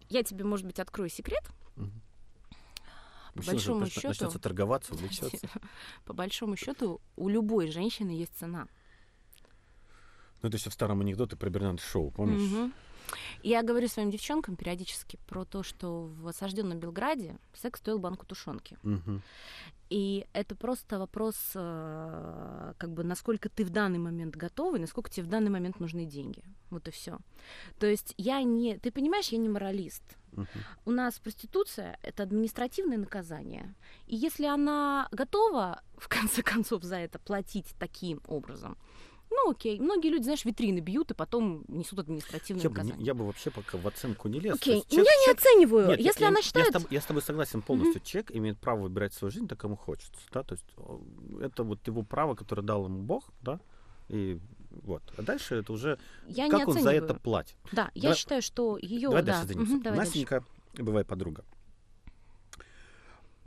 я тебе, может быть, открою секрет. По Мужчина же большому начнет- счету, начнется торговаться, увлечется. по большому счету, у любой женщины есть цена. Ну, это еще в старом анекдоте про Бернард Шоу, помнишь? Я говорю своим девчонкам периодически про то, что в осажденном Белграде секс стоил банку тушенки. Мгм. И это просто вопрос, э, как бы, насколько ты в данный момент готова и насколько тебе в данный момент нужны деньги. Вот и все. То есть я не... Ты понимаешь, я не моралист. Мгм. У нас проституция — это административное наказание. И если она готова, в конце концов, за это платить таким образом, ну окей. Многие люди, знаешь, витрины бьют и потом несут административное Я бы, я бы вообще пока в оценку не лез. Окей, есть я человек- не оцениваю. Нет, я- Если я, она я считает... с тобой, я с тобой согласен полностью. Человек имеет право выбирать свою жизнь так, кому хочется. Да? То есть это вот его право, которое дал ему Бог, да, и вот. А дальше это уже Я как он за оцениваю. это платит. Да, я Давай- считаю, что ее... Давай да. дальше. Мгм, давай дальше. Настенька, бывай подруга.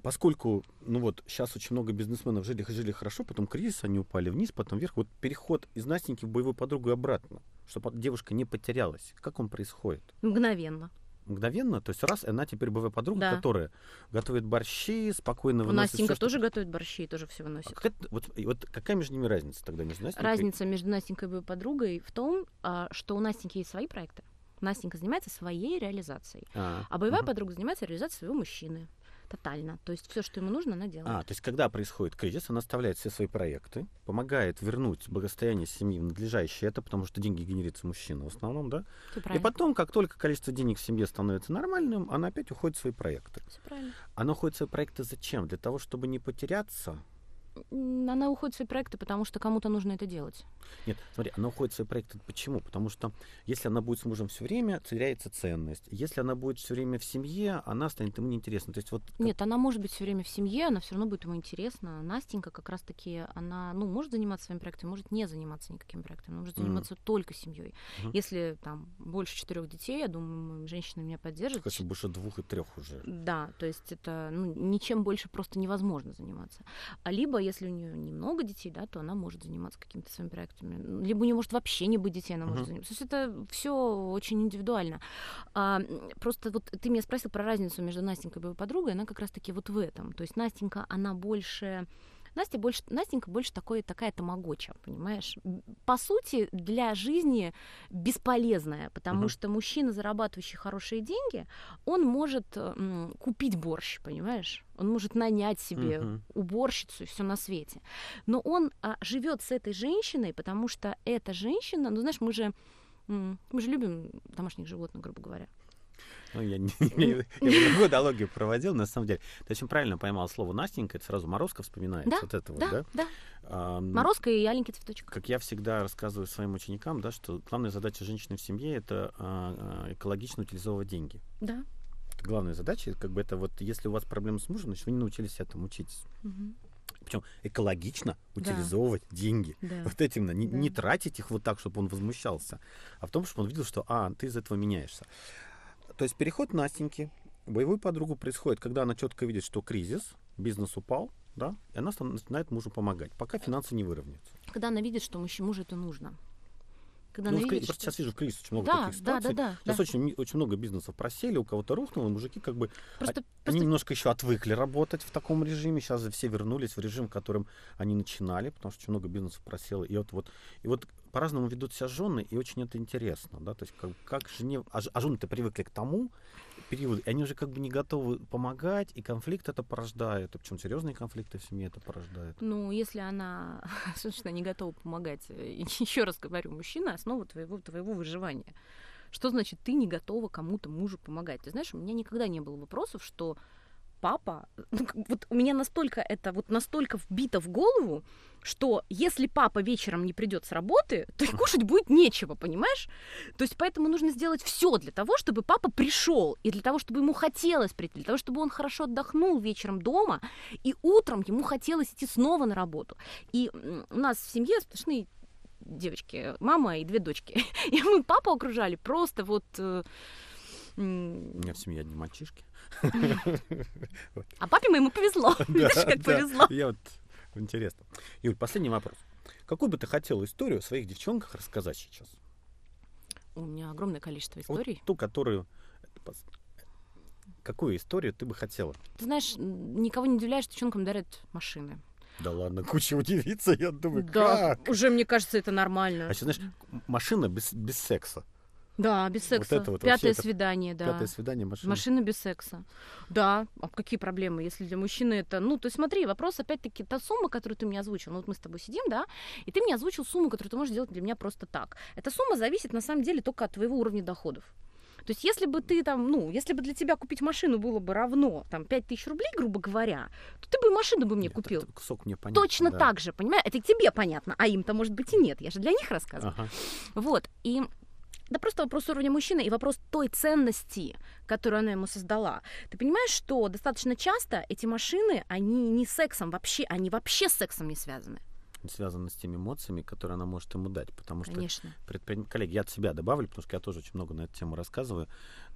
Поскольку, ну вот, сейчас очень много бизнесменов жили, жили хорошо, потом кризис, они упали вниз, потом вверх. Вот переход из Настеньки в боевую подругу и обратно, чтобы девушка не потерялась. Как он происходит? Мгновенно. Мгновенно, то есть раз, она теперь боевая подруга, Да. которая готовит борщи, спокойно выносит Настенька что- тоже готовит борщи и тоже все А выносит. как это- вот, вот какая между ними разница тогда между Настенькой? Разница между Настенькой и ее подругой в том, а, что у Настеньки есть свои проекты. Настенька занимается своей реализацией. А, А боевая мгм. подруга занимается реализацией своего мужчины. Тотально. То есть все, что ему нужно, она делает. А, то есть, когда происходит кризис, она оставляет все свои проекты, помогает вернуть благосостояние семьи в надлежащее это, потому что деньги генерируется мужчина в основном, да? Всё И правильно. потом, как только количество денег в семье становится нормальным, она опять уходит в свои проекты. Всё правильно. Она уходит в свои проекты зачем? Для того, чтобы не потеряться? Она уходит в свои проекты, потому что кому-то нужно это делать. Нет, смотри, она уходит в свои проекты. Почему? Потому что если она будет с мужем все время, теряется ценность. Если она будет все время в семье, она станет ему неинтересна. То есть вот как- Нет, она может быть все время в семье, она все равно будет ему интересна. Настенька как раз-таки, она, ну, может заниматься своим проектом, может не заниматься никаким проектом, она может заниматься только семьей. Мгм. Если там больше четырех детей, я думаю, женщины меня поддержат. Конечно, больше двух и трех уже. Да, то есть это ну, ничем больше просто невозможно заниматься. А либо, если у нее немного детей, да, то она может заниматься какими-то своими проектами. Либо у нее может вообще не быть детей, она может Мгм. заниматься. То есть это все очень индивидуально. А, просто вот ты меня спросил про разницу между Настенькой и его подругой, она как раз-таки вот в этом. То есть Настенька, она больше Настя больше, Настенька больше такой, такая тамагоча, понимаешь? По сути, для жизни бесполезная, потому Мгм. что мужчина, зарабатывающий хорошие деньги, он может м, купить борщ, понимаешь? Он может нанять себе Мгм. уборщицу и все на свете. Но он а, живет с этой женщиной, потому что эта женщина, ну знаешь, мы же мы же любим домашних животных, грубо говоря. Ну, я, не, я другую аналогию проводил, на самом деле. Ты очень правильно поймал слово Настенька, это сразу Морозко вспоминается. Да, вот это вот, да, да? да. А, Морозко и аленький цветочек. Как я всегда рассказываю своим ученикам, да, что главная задача женщины в семье это а, а, экологично утилизовывать деньги. Да. Это главная задача, как бы это вот, если у вас проблемы с мужем, значит, вы не научились этому учиться. Мгм. Причем экологично Да. утилизовывать деньги. Да. Вот этим, не, Да. не тратить их вот так, чтобы он возмущался, а в том, чтобы он видел, что, а, ты из этого меняешься. То есть переход Настеньки, боевую подругу происходит, когда она четко видит, что кризис, бизнес упал, да, и она начинает мужу помогать, пока финансы не выровняются. Когда она видит, что мужу это нужно. Когда Ну, она в видит, что- сейчас вижу в кризис очень много Да, таких да, ситуаций. да, да, Сейчас да. очень, очень много бизнесов просели, у кого-то рухнуло, и мужики как бы Просто, они просто немножко еще отвыкли работать в таком режиме. Сейчас все вернулись в режим, которым они начинали, потому что очень много бизнесов просело. И вот, вот, и вот по-разному ведут себя жены, и очень это интересно. Да? То есть как, как жене... А, а жены-то привыкли к тому периоду, и они уже как бы не готовы помогать, и конфликт это порождает. Причем серьезные конфликты в семье это порождает. Ну, если она, собственно, не готова помогать, еще раз говорю, мужчина основа твоего, твоего выживания. Что значит ты не готова кому-то мужу помогать? Ты знаешь, у меня никогда не было вопросов, что папа, ну, вот у меня настолько это вот настолько вбито в голову, что если папа вечером не придет с работы, то и кушать будет нечего, понимаешь? То есть поэтому нужно сделать все для того, чтобы папа пришел, и для того, чтобы ему хотелось прийти, для того, чтобы он хорошо отдохнул вечером дома, и утром ему хотелось идти снова на работу. И у нас в семье сплошные девочки, мама и две дочки. И мы папу окружали просто вот... э, У меня в семье одни мальчишки. А папе моему повезло. Видишь, как повезло. Я вот интересно. Юль, последний вопрос. Какую бы ты хотела историю о своих девчонках рассказать сейчас? У меня огромное количество Вот историй. ту, которую... Какую историю ты бы хотела? Ты знаешь, никого не удивляешь, что девчонкам дарят машины. Да ладно, куча удивиться, я думаю, Да, как? уже, мне кажется, это нормально. А еще, знаешь, машина без, без секса. Да, без секса. это вот Пятое вообще это свидание, да. Пятое свидание машина. Машина без секса. Да, а какие проблемы, если для мужчины это... Ну, то есть смотри, вопрос опять-таки, та сумма, которую ты мне озвучил, ну вот мы с тобой сидим, да, и ты мне озвучил сумму, которую ты можешь сделать для меня просто так. Эта сумма зависит на самом деле только от твоего уровня доходов. То есть если бы ты там, ну, если бы для тебя купить машину было бы равно, там, 5000 рублей, грубо говоря, то ты бы машину бы мне Нет, купил. это Кусок мне понятно. Точно да. так же, понимаешь? Это тебе понятно, а им-то, может быть, и нет. Я же для них рассказываю. Ага. Вот. И да просто вопрос уровня мужчины и вопрос той ценности, которую она ему создала. Ты понимаешь, что достаточно часто эти машины, они не сексом вообще, они вообще с сексом не связаны. Связано с теми эмоциями, которые она может ему дать. Потому что Конечно. предприним- коллеги, я от себя добавлю, потому что я тоже очень много на эту тему рассказываю.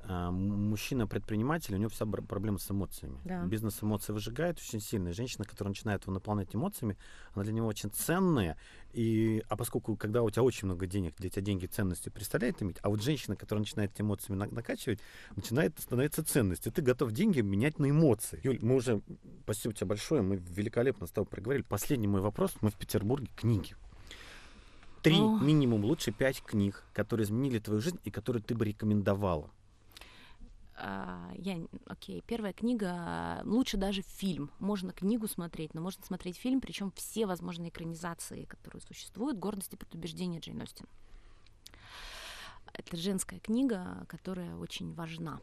А, Мужчина-предприниматель, у него вся проблема с эмоциями. Да. Бизнес эмоции выжигает очень сильно. И женщина, которая начинает его наполнять эмоциями, она для него очень ценная. И, а поскольку, когда у тебя очень много денег, для тебя деньги ценностью представляет иметь, а вот женщина, которая начинает эти эмоциями на- накачивать, начинает становиться ценностью. Ты готов деньги менять на эмоции. Юль, мы уже, спасибо тебе большое, мы великолепно с тобой проговорили. Последний мой вопрос. Мы в Петербурге. Книги. Три, минимум, лучше пять книг, которые изменили твою жизнь и которые ты бы рекомендовала. А, я, окей, первая книга, лучше даже фильм. Можно книгу смотреть, но можно смотреть фильм, причем все возможные экранизации, которые существуют. «Гордость и предубеждение» Джейн Остин. Это женская книга, которая очень важна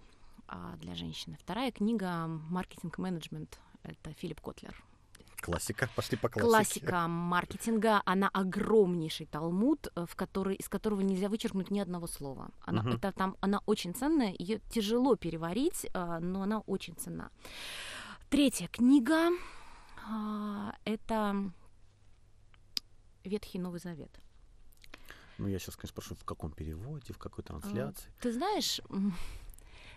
а, для женщины. Вторая книга «Маркетинг-менеджмент» — это Филипп Котлер. Классика. Пошли по классике. Классика маркетинга, она огромнейший талмуд, э, в который, из которого нельзя вычеркнуть ни одного слова. Она, Мгм. это, там, она очень ценная, ее тяжело переварить, а, но она очень ценна. Третья книга а, это Ветхий Новый Завет. Ну, я сейчас, конечно, спрошу, в каком переводе, в какой трансляции. Ты знаешь,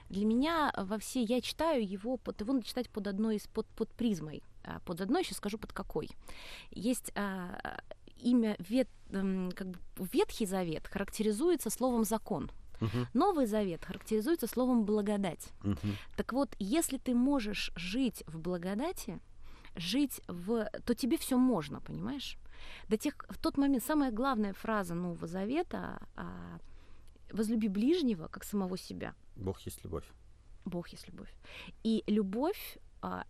для меня во все я читаю его, под, его надо читать под одной из под, под призмой. А, Под одной, сейчас скажу под какой. Есть а, имя вет, как бы Ветхий Завет характеризуется словом закон. Мгм, Новый Завет характеризуется словом благодать. мгм. Так вот, если ты можешь жить в благодати, жить в, то тебе все можно, понимаешь? До тех, в тот момент самая главная фраза Нового Завета а, возлюби ближнего как самого себя. Бог есть любовь. Бог есть любовь. И любовь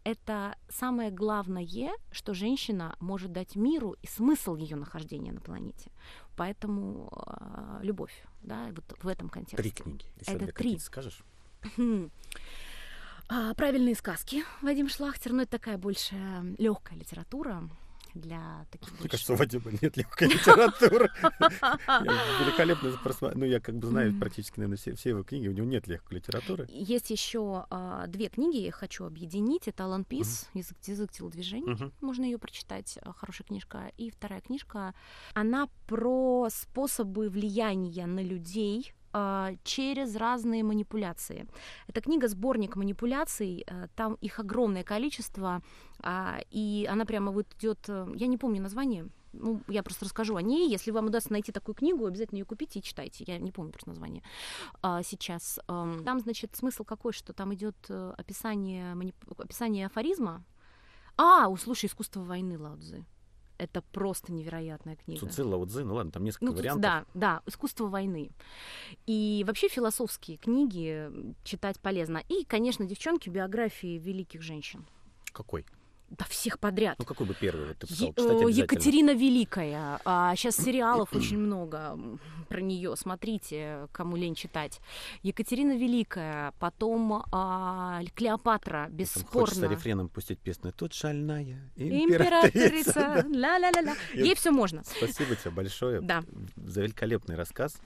это самое главное, что женщина может дать миру и смысл ее нахождения на планете. Поэтому а, любовь, да, вот в этом контексте. Три книги. Еще Это три. скажешь? А, Правильные сказки Вадим Шлахтер, но это такая больше легкая литература для таких Мне больше- кажется, у Вадима нет легкой литературы. Великолепно просма- Ну, я как бы знаю практически, наверное, все его книги, у него нет легкой литературы. Есть еще а, две книги, я их хочу объединить. Это Алан Пис, язык, телодвижений. Можно ее прочитать, а, хорошая книжка. И вторая книжка, она про способы влияния на людей через разные манипуляции. Это книга сборник манипуляций, а, там их огромное количество, а, и она прямо вот идет, э, я не помню название, ну, я просто расскажу о ней. Если вам удастся найти такую книгу, обязательно ее купите и читайте. Я не помню просто название а, сейчас. Ам, Там, значит, смысл какой, что там идет э, описание, описание афоризма. А, у, слушай, искусство войны Лаудзы. Это просто невероятная книга. Цуци, Лао Цзы, ну ладно, там несколько Ну, вариантов. да, да, искусство войны. И вообще философские книги читать полезно. И, конечно, девчонки, биографии великих женщин. Какой? Да всех подряд. Ну, какой бы первый вот ты писал? Е- э, обязательно. Екатерина Великая. А, сейчас сериалов очень много про нее. Смотрите, кому лень читать. Екатерина Великая, потом а, Клеопатра, бесспорно. Хочется рефреном пустить песню. Тут шальная Императрица. Ла-ла-ла-ла. Ей все можно. Спасибо тебе большое Да. за великолепный рассказ.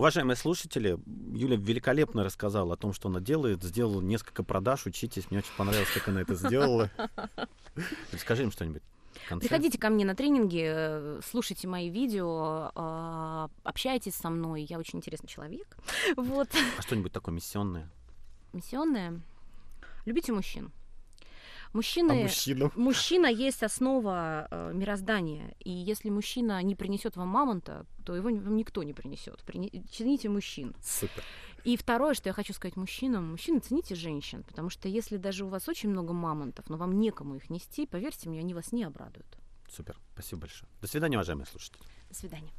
Уважаемые слушатели, Юля великолепно рассказала о том, что она делает, сделала несколько продаж, учитесь, мне очень понравилось, как она это сделала. Скажи им что-нибудь. в конце. Приходите ко мне на тренинги, слушайте мои видео, а, общайтесь со мной. Я очень интересный человек. Вот. А что-нибудь такое миссионное? Миссионная. Любите мужчин. А Мужчины... мужчинам? Мужчина есть основа э, мироздания, и если мужчина не принесет вам мамонта, то его вам никто не принесет. Прини- Цените мужчин. Супер. И второе, что я хочу сказать мужчинам, мужчины цените женщин, потому что если даже у вас очень много мамонтов, но вам некому их нести, поверьте мне, они вас не обрадуют. Супер. Спасибо большое. До свидания, уважаемые слушатели. До свидания.